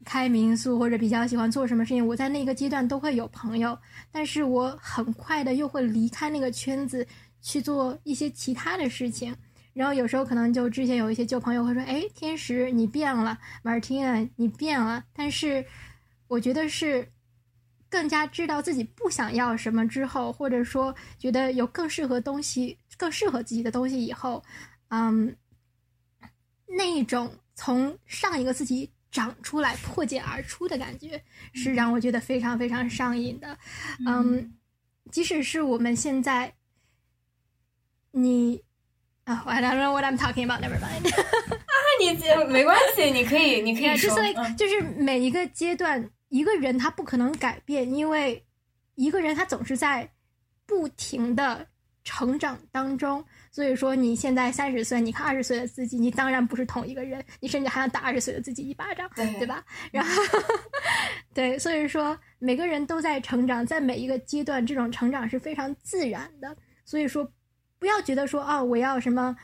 开民宿，或者比较喜欢做什么事情。我在那个阶段都会有朋友，但是我很快的又会离开那个圈子去做一些其他的事情。然后有时候可能就之前有一些旧朋友会说：“哎，天使你变了，Martina 你变了。”但是我觉得是更加知道自己不想要什么之后，或者说觉得有更适合东西、更适合自己的东西以后，嗯，那一种从上一个自己长出来、破茧而出的感觉，是让我觉得非常非常上瘾的。嗯，即使是我们现在，你。啊，I don't know what I'm talking about. Never mind. 啊，你没关系，你可以，你可以说。就是每一个阶段，一个人他不可能改变，因为一个人他总是在不停的成长当中。所以说，你现在三十岁，你看二十岁的自己，你当然不是同一个人，你甚至还想打二十岁的自己一巴掌，对吧？然后，对，所以说每个人都在成长，在每一个阶段，这种成长是非常自然的。所以说。不要觉得说啊，我要什么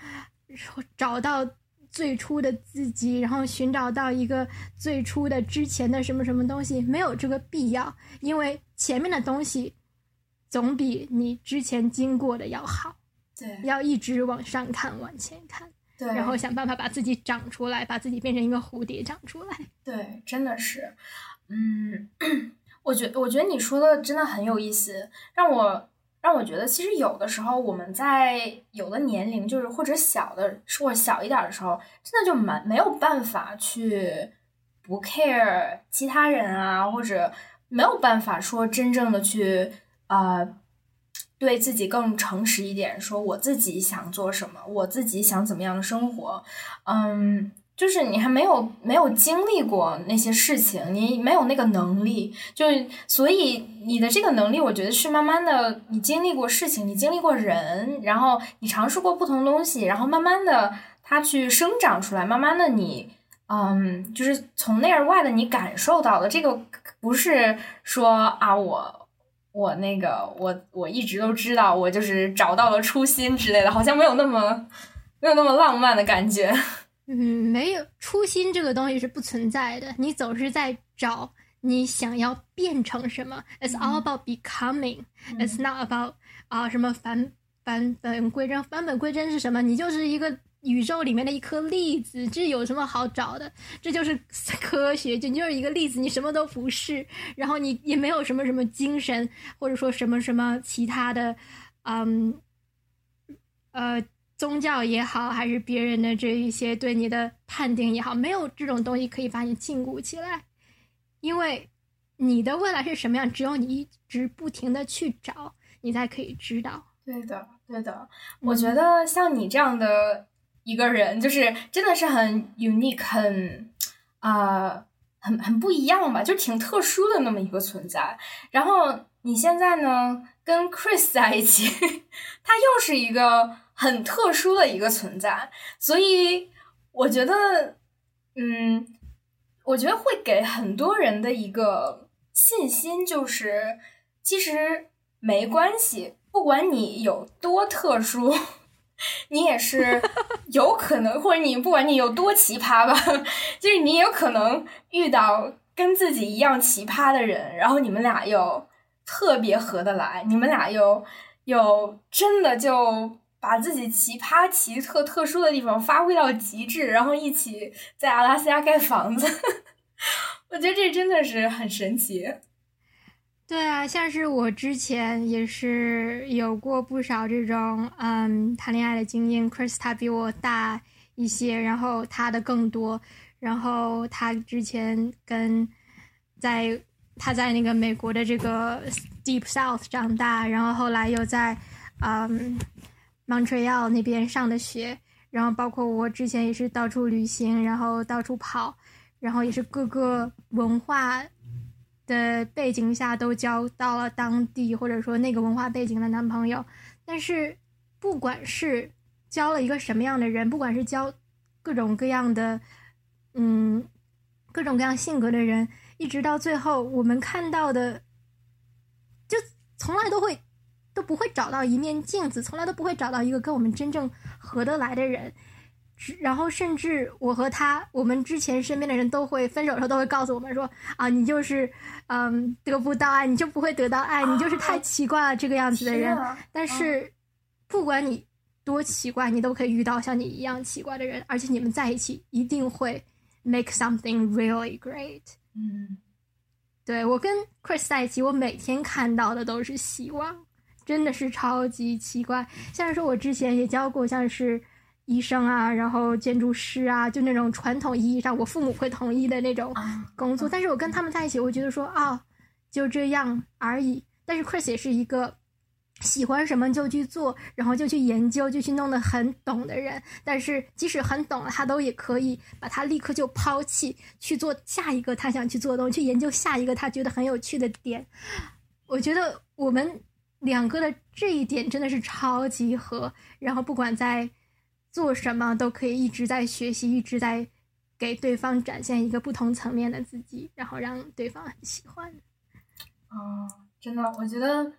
找到最初的自己，然后寻找到一个最初的之前的什么什么东西，没有这个必要，因为前面的东西总比你之前经过的要好。对，要一直往上看，往前看，对，然后想办法把自己长出来，把自己变成一个蝴蝶长出来。对，真的是，嗯，我觉我觉得你说的真的很有意思，让我。让我觉得，其实有的时候我们在有的年龄，就是或者小的，或者小一点的时候，真的就蛮没有办法去不 care 其他人啊，或者没有办法说真正的去啊，对自己更诚实一点，说我自己想做什么，我自己想怎么样的生活，嗯。就是你还没有没有经历过那些事情，你没有那个能力，就所以你的这个能力，我觉得是慢慢的，你经历过事情，你经历过人，然后你尝试过不同东西，然后慢慢的它去生长出来，慢慢的你，嗯，就是从内而外的你感受到的这个，不是说啊我我那个我我一直都知道，我就是找到了初心之类的，好像没有那么没有那么浪漫的感觉。嗯，没有初心这个东西是不存在的。你总是在找你想要变成什么。It's all about becoming. It's not about 啊什么返返本归真。返本归真是什么？你就是一个宇宙里面的一颗粒子，这有什么好找的？这就是 科学，就你就是一个粒子，你什么都不是。然后你也没有什么什么精神，或者说什么什么其他的，嗯，呃。宗教也好，还是别人的这一些对你的判定也好，没有这种东西可以把你禁锢起来，因为你的未来是什么样，只有你一直不停的去找，你才可以知道。对的，对的。我觉得像你这样的一个人，就是真的是很 unique，很啊，很很不一样吧，就挺特殊的那么一个存在。然后你现在呢，跟 Chris 在一起，他又是一个。很特殊的一个存在，所以我觉得，嗯，我觉得会给很多人的一个信心，就是其实没关系，不管你有多特殊，你也是 有可能，或者你不管你有多奇葩吧，就是你有可能遇到跟自己一样奇葩的人，然后你们俩又特别合得来，你们俩又又真的就。把自己奇葩、奇特、特殊的地方发挥到极致，然后一起在阿拉斯加盖房子，我觉得这真的是很神奇。对啊，像是我之前也是有过不少这种嗯谈恋爱的经验。Chris 他比我大一些，然后他的更多，然后他之前跟在他在那个美国的这个 Deep South 长大，然后后来又在嗯。Montreal 那边上的学，然后包括我之前也是到处旅行，然后到处跑，然后也是各个文化的背景下都交到了当地或者说那个文化背景的男朋友。但是不管是交了一个什么样的人，不管是交各种各样的嗯各种各样性格的人，一直到最后，我们看到的就从来都会。都不会找到一面镜子，从来都不会找到一个跟我们真正合得来的人。然后甚至我和他，我们之前身边的人都会分手的时候都会告诉我们说啊，你就是嗯得不到爱，你就不会得到爱，你就是太奇怪了这个样子的人。但是不管你多奇怪，你都可以遇到像你一样奇怪的人，而且你们在一起一定会 make something really great。嗯，对我跟 Chris 在一起，我每天看到的都是希望，真的是超级奇怪。像是说我之前也教过，像是。医生啊，然后建筑师啊，就那种传统意义上我父母会同意的那种工作。但是我跟他们在一起，我觉得说啊，就这样而已。但是 Chris 也是一个喜欢什么就去做，然后就去研究，就去弄得很懂的人。但是即使很懂了，他都也可以把他立刻就抛弃，去做下一个他想去做的东西，去研究下一个他觉得很有趣的点。我觉得我们两个的这一点真的是超级合。然后不管在做什么都可以一直在学习，一直在给对方展现一个不同层面的自己，然后让对方很喜欢。哦，真的，我觉得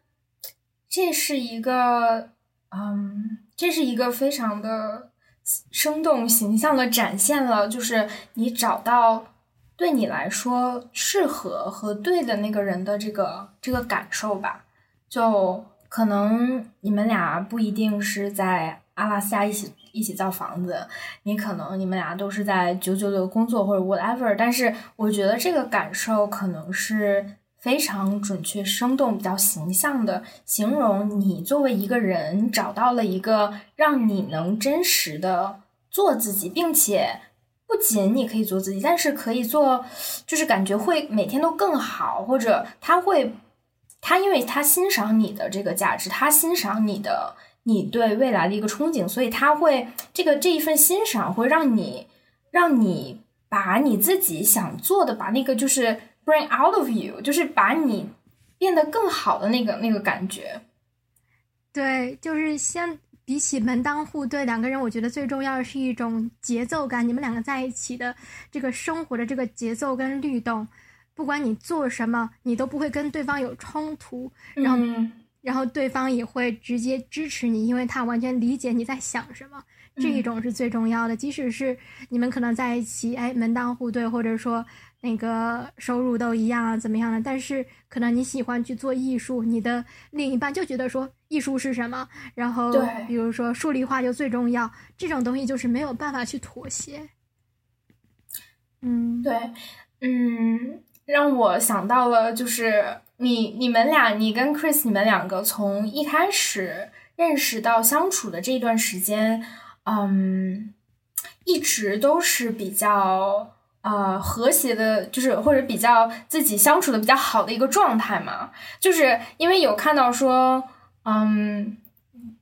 这是一个，嗯，这是一个非常的生动形象的展现了，就是你找到对你来说适合和对的那个人的这个这个感受吧。就可能你们俩不一定是在阿拉斯加一起。一起造房子，你可能你们俩都是在九九六工作或者 whatever，但是我觉得这个感受可能是非常准确、生动、比较形象的形容你作为一个人找到了一个让你能真实的做自己，并且不仅你可以做自己，但是可以做，就是感觉会每天都更好，或者他会他因为他欣赏你的这个价值，他欣赏你的。你对未来的一个憧憬，所以他会这个这一份欣赏会让你让你把你自己想做的，把那个就是 bring out of you，就是把你变得更好的那个那个感觉。对，就是先比起门当户对，两个人我觉得最重要的是一种节奏感。你们两个在一起的这个生活的这个节奏跟律动，不管你做什么，你都不会跟对方有冲突，然后。然后对方也会直接支持你，因为他完全理解你在想什么，这一种是最重要的。即使是你们可能在一起，哎，门当户对，或者说那个收入都一样啊，怎么样的？但是可能你喜欢去做艺术，你的另一半就觉得说艺术是什么？然后比如说数理化就最重要，这种东西就是没有办法去妥协。嗯，对，嗯，让我想到了就是。你你们俩，你跟 Chris，你们两个从一开始认识到相处的这段时间，嗯，一直都是比较呃和谐的，就是或者比较自己相处的比较好的一个状态嘛。就是因为有看到说，嗯，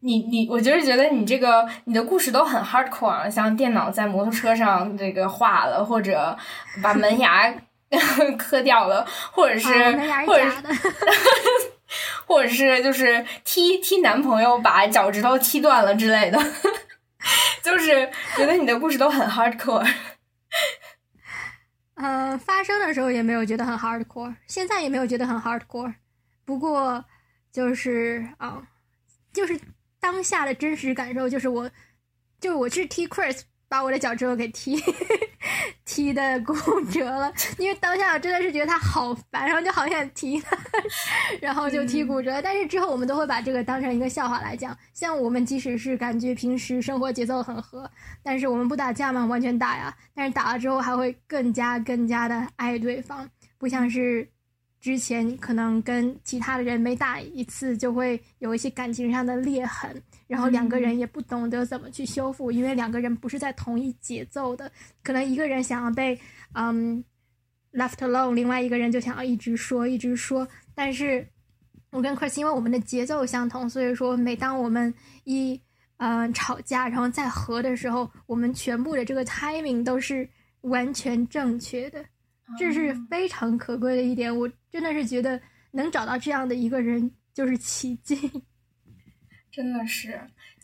你你，我就是觉得你这个你的故事都很 hardcore，像电脑在摩托车上这个化了，或者把门牙。磕掉了，或者是，或者，或者是就是踢踢男朋友把脚趾头踢断了之类的，就是觉得你的故事都很 hardcore。嗯，发生的时候也没有觉得很 hardcore，现在也没有觉得很 hardcore。不过就是啊，就是当下的真实感受，就是我，就是我去踢 Chris。把我的脚趾头给踢 踢的骨折了，因为当下我真的是觉得他好烦，然后就好想踢他，然后就踢骨折。但是之后我们都会把这个当成一个笑话来讲。像我们即使是感觉平时生活节奏很和，但是我们不打架嘛，完全打呀。但是打了之后还会更加更加的爱对方，不像是之前可能跟其他的人每打一次就会有一些感情上的裂痕。然后两个人也不懂得怎么去修复，因为两个人不是在同一节奏的。可能一个人想要被嗯 left alone，另外一个人就想要一直说一直说。但是我跟 Chris 因为我们的节奏相同，所以说每当我们一嗯吵架然后再和的时候，我们全部的这个 timing 都是完全正确的，这是非常可贵的一点。我真的是觉得能找到这样的一个人就是奇迹。真的是，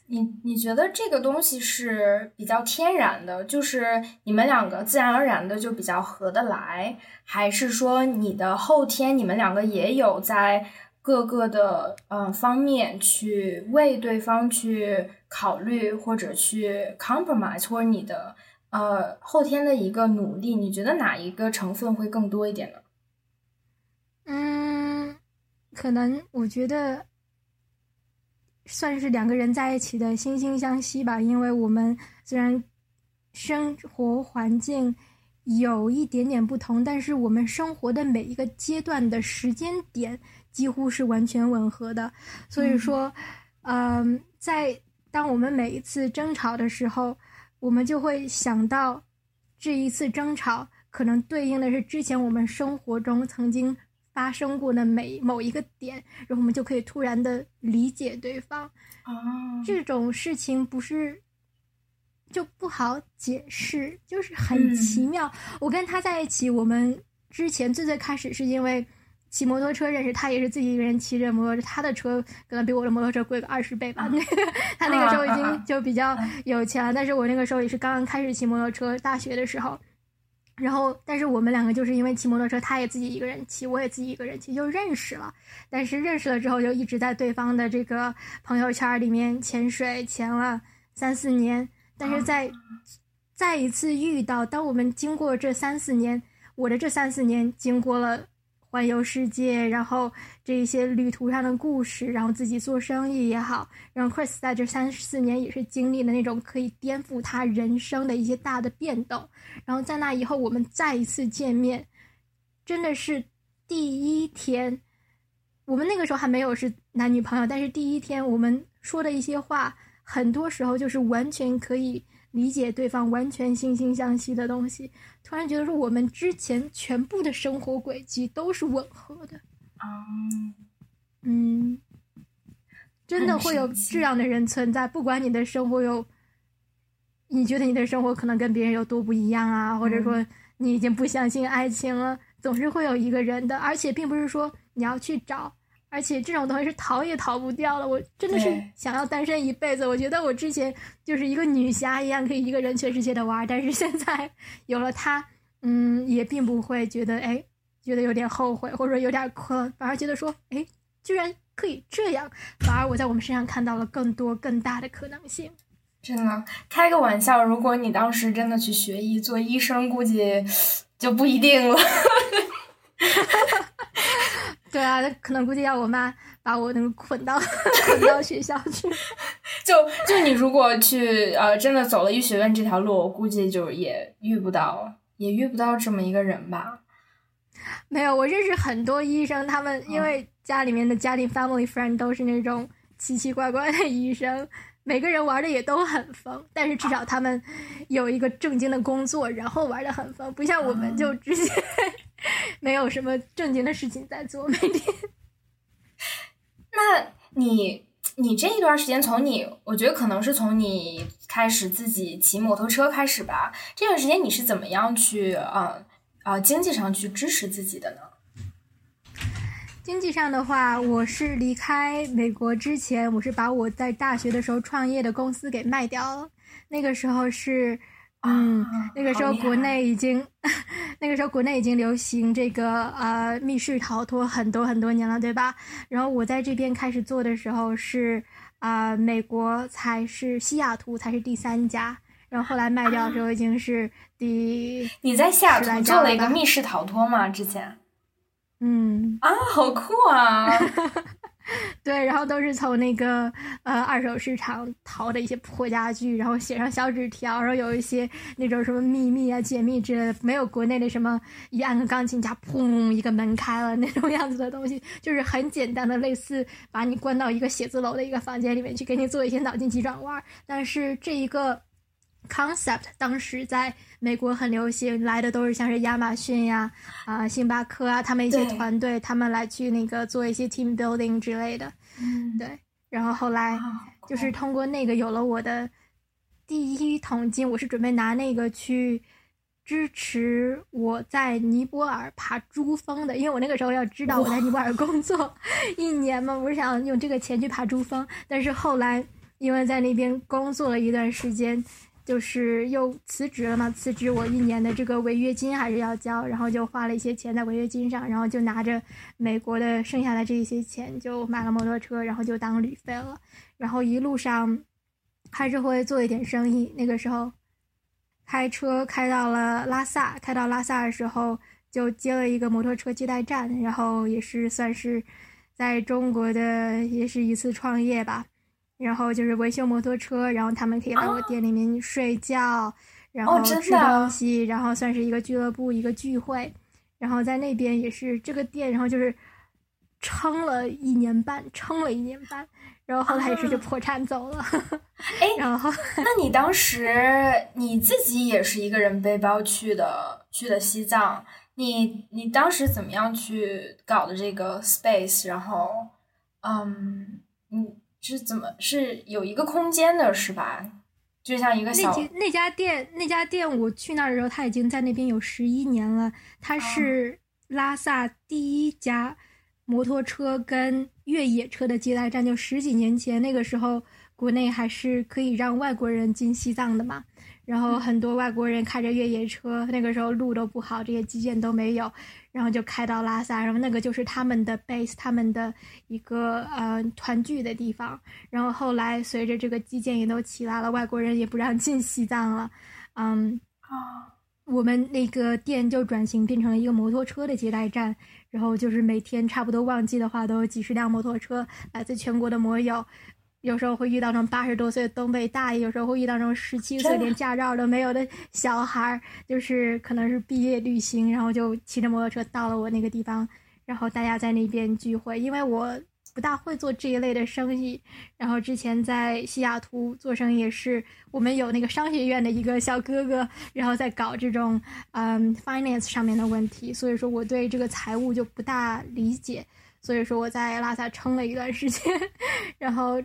你你觉得这个东西是比较天然的，就是你们两个自然而然的就比较合得来，还是说你的后天你们两个也有在各个的呃方面去为对方去考虑，或者去 compromise，或者你的呃后天的一个努力，你觉得哪一个成分会更多一点呢？嗯，可能我觉得算是两个人在一起的惺惺相惜吧，因为我们虽然生活环境有一点点不同，但是我们生活的每一个阶段的时间点几乎是完全吻合的。所以说，嗯，在当我们每一次争吵的时候，我们就会想到这一次争吵可能对应的是之前我们生活中曾经。发生过的每某一个点，然后我们就可以突然的理解对方。哦，这种事情不是就不好解释，就是很奇妙。我跟他在一起，我们之前最最开始是因为骑摩托车认识，他也是自己一个人骑着摩托车，他的车可能比我的摩托车贵个二十倍吧。那个 他那个时候已经就比较有钱了，但是我那个时候也是刚刚开始骑摩托车，大学的时候。然后，但是我们两个就是因为骑摩托车，他也自己一个人骑，我也自己一个人骑，就认识了。但是认识了之后，就一直在对方的这个朋友圈里面潜水，潜了三四年。但是在再一次遇到，当我们经过这三四年，我的这三四年经过了。环游世界，然后这一些旅途上的故事，然后自己做生意也好，然后 Chris 在这三四年也是经历了那种可以颠覆他人生的一些大的变动。然后在那以后，我们再一次见面，真的是第一天，我们那个时候还没有是男女朋友，但是第一天我们说的一些话，很多时候就是完全可以。理解对方完全惺惺相惜的东西，突然觉得说我们之前全部的生活轨迹都是吻合的啊，嗯，真的会有这样的人存在。不管你的生活有，你觉得你的生活可能跟别人有多不一样啊，或者说你已经不相信爱情了，总是会有一个人的，而且并不是说你要去找。而且这种东西是逃也逃不掉了，我真的是想要单身一辈子。我觉得我之前就是一个女侠一样，可以一个人全世界的玩。但是现在 有了他，嗯，也并不会觉得哎，觉得有点后悔，或者说有点困，反而觉得说哎，居然可以这样。反而我在我们身上看到了更多更大的可能性。真的，开个玩笑，如果你当时真的去学医做医生，估计就不一定了。对啊，那可能估计要我妈把我那个捆到 捆到学校去。就就你如果去呃，真的走了医学院这条路，我估计就也遇不到，也遇不到这么一个人吧。没有，我认识很多医生，他们因为家里面的家庭 family friend 都是那种奇奇怪怪的医生，每个人玩的也都很疯，但是至少他们有一个正经的工作，然后玩的很疯，不像我们就直接。没有什么正经的事情在做，每天。那你，你这一段时间，从你，我觉得可能是从你开始自己骑摩托车开始吧。这段时间你是怎么样去，啊啊，经济上去支持自己的呢？经济上的话，我是离开美国之前，我是把我在大学的时候创业的公司给卖掉了。那个时候是。嗯，那个时候国内已经，那个时候国内已经流行这个呃密室逃脱很多很多年了，对吧？然后我在这边开始做的时候是啊，美国才是西雅图才是第三家，然后后来卖掉的时候已经是第。你在西雅图做了一个密室逃脱吗？之前？嗯。啊，好酷啊！对，然后都是从那个呃二手市场淘的一些破家具，然后写上小纸条，然后有一些那种什么秘密啊、解密之类的，没有国内的什么一按个钢琴家，砰一个门开了那种样子的东西，就是很简单的，类似把你关到一个写字楼的一个房间里面去，给你做一些脑筋急转弯。但是这一个。Concept 当时在美国很流行，来的都是像是亚马逊呀、啊星巴克啊，他们一些团队，他们来去那个做一些 team building 之类的。嗯，对。然后后来就是通过那个有了我的第一桶金，我是准备拿那个去支持我在尼泊尔爬珠峰的，因为我那个时候要知道我在尼泊尔工作一年嘛，我是想用这个钱去爬珠峰。但是后来因为在那边工作了一段时间。就是又辞职了嘛，辞职我一年的这个违约金还是要交，然后就花了一些钱在违约金上，然后就拿着美国的剩下的这一些钱就买了摩托车，然后就当旅费了，然后一路上还是会做一点生意。那个时候开车开到了拉萨，开到拉萨的时候就接了一个摩托车接待站，然后也是算是在中国的也是一次创业吧。然后就是维修摩托车，然后他们可以来我店里面睡觉，然后吃东西，然后算是一个俱乐部一个聚会。然后在那边也是这个店，然后就是撑了一年半，撑了一年半，然后后来也是就破产走了。哎，然后那你当时你自己也是一个人背包去的，去的西藏，你你当时怎么样去搞的这个 space？然后，嗯，你。是怎么是有一个空间的，是吧？就像一个小那家店，那家店我去那儿的时候，他已经在那边有十一年了。他是拉萨第一家摩托车跟越野车的接待站，就十几年前那个时候，国内还是可以让外国人进西藏的嘛。然后很多外国人开着越野车，那个时候路都不好，这些基建都没有，然后就开到拉萨，然后那个就是他们的 base，他们的一个呃团聚的地方。然后后来随着这个基建也都起来了，外国人也不让进西藏了，嗯啊，我们那个店就转型变成了一个摩托车的接待站，然后就是每天差不多旺季的话都有几十辆摩托车，来自全国的摩友。有时候会遇到那种八十多岁的东北大爷，有时候会遇到那种十七岁连驾照都没有的小孩儿，就是可能是毕业旅行，然后就骑着摩托车到了我那个地方，然后大家在那边聚会。因为我不大会做这一类的生意，然后之前在西雅图做生意也是，我们有那个商学院的一个小哥哥，然后在搞这种嗯 finance 上面的问题，所以说我对这个财务就不大理解，所以说我在拉萨撑了一段时间，然后。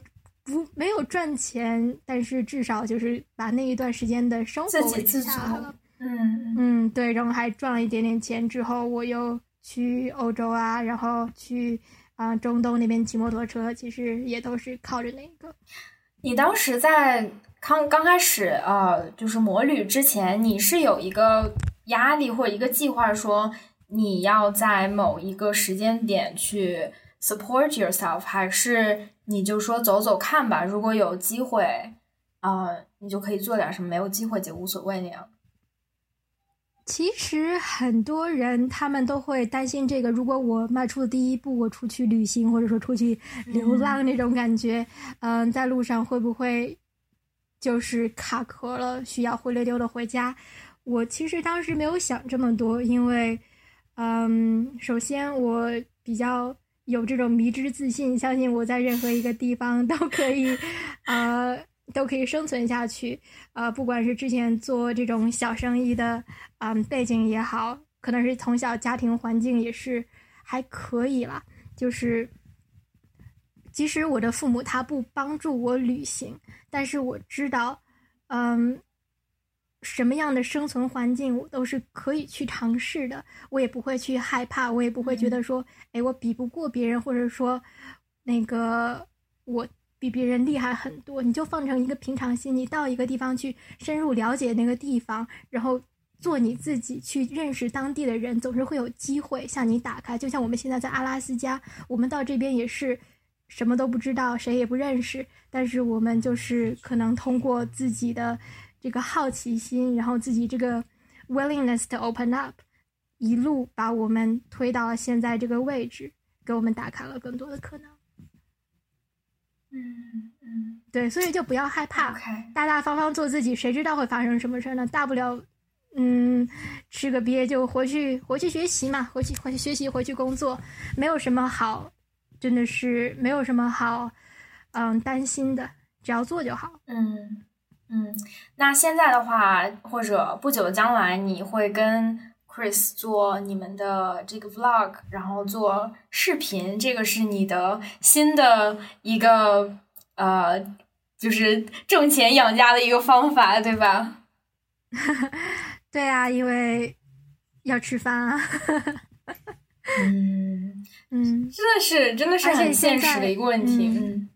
不没有赚钱，但是至少就是把那一段时间的生活维持下来了。嗯嗯，对，然后还赚了一点点钱。之后我又去欧洲啊，然后去啊中东那边骑摩托车，其实也都是靠着那个。你当时在刚刚开始啊，就是摩旅之前，你是有一个压力或者一个计划，说你要在某一个时间点去 support yourself，还是？你就说走走看吧，如果有机会，啊，你就可以做点什么；没有机会就无所谓那样。其实很多人他们都会担心这个，如果我迈出的第一步，我出去旅行或者说出去流浪那种感觉，嗯，在路上会不会就是卡壳了，需要灰溜溜的回家？我其实当时没有想这么多，因为，嗯，首先我比较。有这种迷之自信，相信我在任何一个地方都可以，呃，都可以生存下去。呃，不管是之前做这种小生意的，嗯，背景也好，可能是从小家庭环境也是还可以啦。就是，即使我的父母他不帮助我旅行，但是我知道，嗯。什么样的生存环境我都是可以去尝试的，我也不会去害怕，我也不会觉得说，哎，我比不过别人，或者说，那个我比别人厉害很多。你就放成一个平常心，你到一个地方去深入了解那个地方，然后做你自己，去认识当地的人，总是会有机会向你打开。就像我们现在在阿拉斯加，我们到这边也是什么都不知道，谁也不认识，但是我们就是可能通过自己的。这个好奇心，然后自己这个 willingness to open up，一路把我们推到了现在这个位置，给我们打开了更多的可能。嗯嗯，对，所以就不要害怕，大大方方做自己，谁知道会发生什么事呢？大不了，嗯，吃个瘪就回去，回去学习嘛，回去回去学习，回去工作，没有什么好，真的是没有什么好，嗯，担心的，只要做就好。嗯。嗯，那现在的话，或者不久的将来，你会跟 Chris 做你们的这个 vlog，然后做视频，这个是你的新的一个呃，就是挣钱养家的一个方法，对吧？对啊，因为要吃饭啊。嗯嗯，真的是，真的是很现实的一个问题。嗯，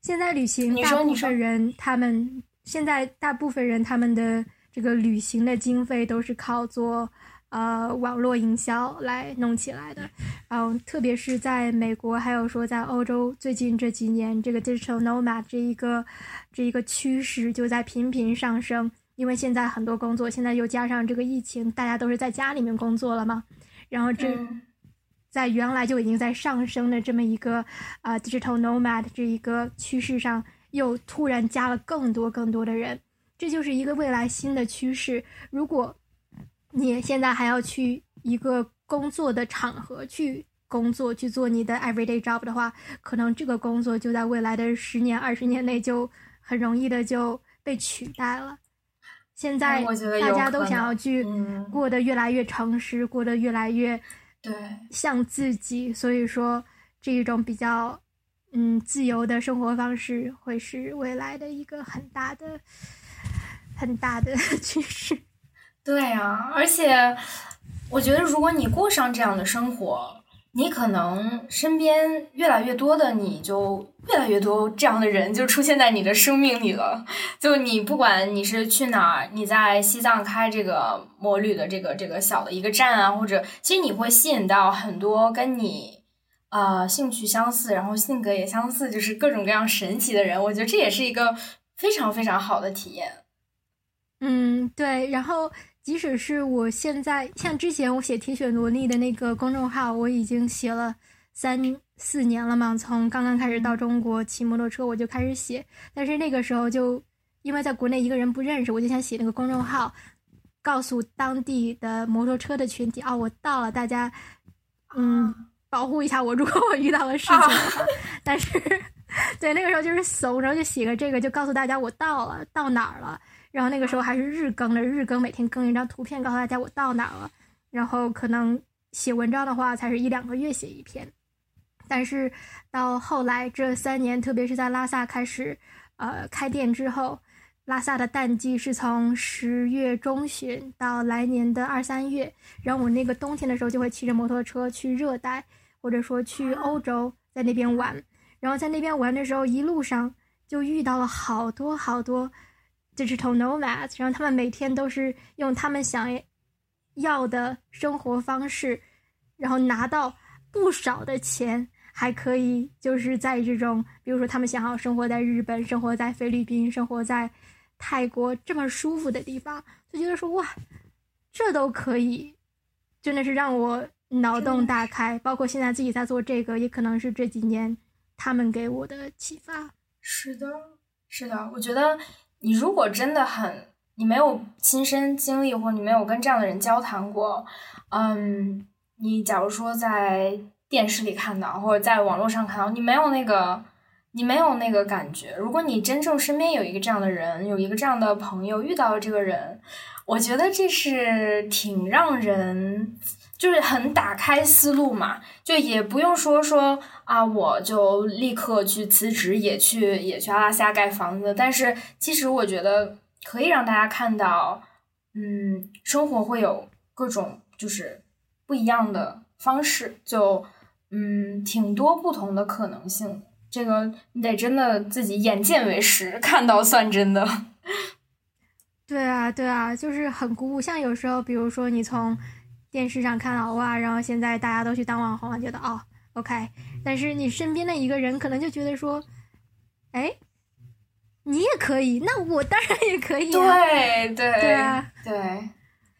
现在旅行，大部分人他们。现在大部分人他们的这个旅行的经费都是靠做呃网络营销来弄起来的，然后特别是在美国，还有说在欧洲，最近这几年这个 digital nomad 这一个这一个趋势就在频频上升，因为现在很多工作现在又加上这个疫情，大家都是在家里面工作了嘛，然后这在原来就已经在上升的这么一个啊 digital nomad 这一个趋势上，又突然加了更多更多的人，这就是一个未来新的趋势。如果你现在还要去一个工作的场合去工作，去做你的 everyday job 的话，可能这个工作就在未来的十年、二十年内就很容易的就被取代了。现在大家都想要去过得越来越诚实，过得越来越对像自己，所以说这一种比较嗯自由的生活方式会是未来的一个很大的很大的 趋势。对啊，而且我觉得，如果你过上这样的生活，你可能身边越来越多的，你就越来越多这样的人就出现在你的生命里了。就你不管你是去哪儿，你在西藏开这个摩旅的这个这个小的一个站啊，或者其实你会吸引到很多跟你呃兴趣相似，然后性格也相似，就是各种各样神奇的人。我觉得这也是一个非常非常好的体验。嗯，对，然后。即使是我现在，像之前我写铁血萝莉的那个公众号，我已经写了三四年了嘛。从刚刚开始到中国骑摩托车，我就开始写。但是那个时候就因为在国内一个人不认识，我就想写那个公众号，告诉当地的摩托车的群体啊，我到了，大家嗯保护一下我，如果我遇到了事情。但是对那个时候就是怂，然后就写个这个，就告诉大家我到了，到哪儿了。然后那个时候还是日更的，日更每天更一张图片，告诉大家我到哪儿了。然后可能写文章的话，才是一两个月写一篇。但是到后来这三年，特别是在拉萨开始呃开店之后，拉萨的淡季是从十月中旬到来年的二三月。然后我那个冬天的时候就会骑着摩托车去热带，或者说去欧洲，在那边玩。然后在那边玩的时候，一路上就遇到了好多好多。Digital nomads，然后他们每天都是用他们想要的生活方式，然后拿到不少的钱，还可以就是在这种，比如说他们想要生活在日本、生活在菲律宾、生活在泰国这么舒服的地方，就觉得说哇，这都可以，真的是让我脑洞大开。包括现在自己在做这个，也可能是这几年他们给我的启发。是的，是的，我觉得。你如果真的很，你没有亲身经历，或者你没有跟这样的人交谈过，嗯，你假如说在电视里看到，或者在网络上看到，你没有那个，你没有那个感觉。如果你真正身边有一个这样的人，有一个这样的朋友，遇到了这个人，我觉得这是挺让人。就是很打开思路嘛，就也不用说说啊，我就立刻去辞职，也去也去阿拉斯加盖房子。但是其实我觉得可以让大家看到，嗯，生活会有各种就是不一样的方式，就嗯，挺多不同的可能性。这个你得真的自己眼见为实，看到算真的。对啊，对啊，就是很鼓舞。像有时候，比如说你从。电视上看到哇，然后现在大家都去当网红，觉得哦，OK。但是你身边的一个人可能就觉得说，哎，你也可以，那我当然也可以。对对对啊，对。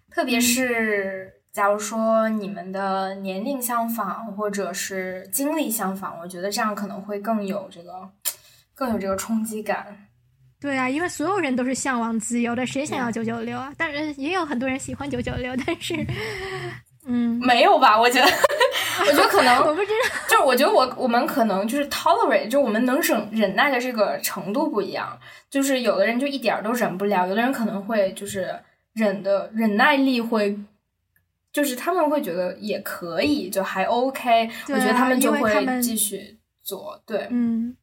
特别是假如说你们的年龄相仿，或者是经历相仿，我觉得这样可能会更有这个，更有这个冲击感。对啊，因为所有人都是向往自由的，谁想要九九六啊？当然也有很多人喜欢九九六，但是，嗯，没有吧？我觉得，我觉得可能 我不知道，就是我觉得我我们可能就是 tolerate，就我们能忍忍耐的这个程度不一样。就是有的人就一点都忍不了，有的人可能会就是忍的忍耐力会，就是他们会觉得也可以，就还 OK。我觉得他们就会继续做，对，嗯。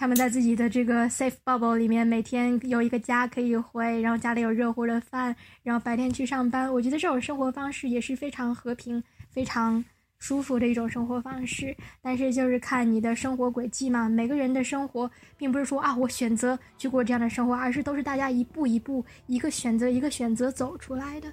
他们在自己的这个 safe bubble 里面，每天有一个家可以回，然后家里有热乎的饭，然后白天去上班。我觉得这种生活方式也是非常和平、非常舒服的一种生活方式。但是就是看你的生活轨迹嘛。每个人的生活并不是说啊，我选择去过这样的生活，而是都是大家一步一步、一个选择一个选择走出来的。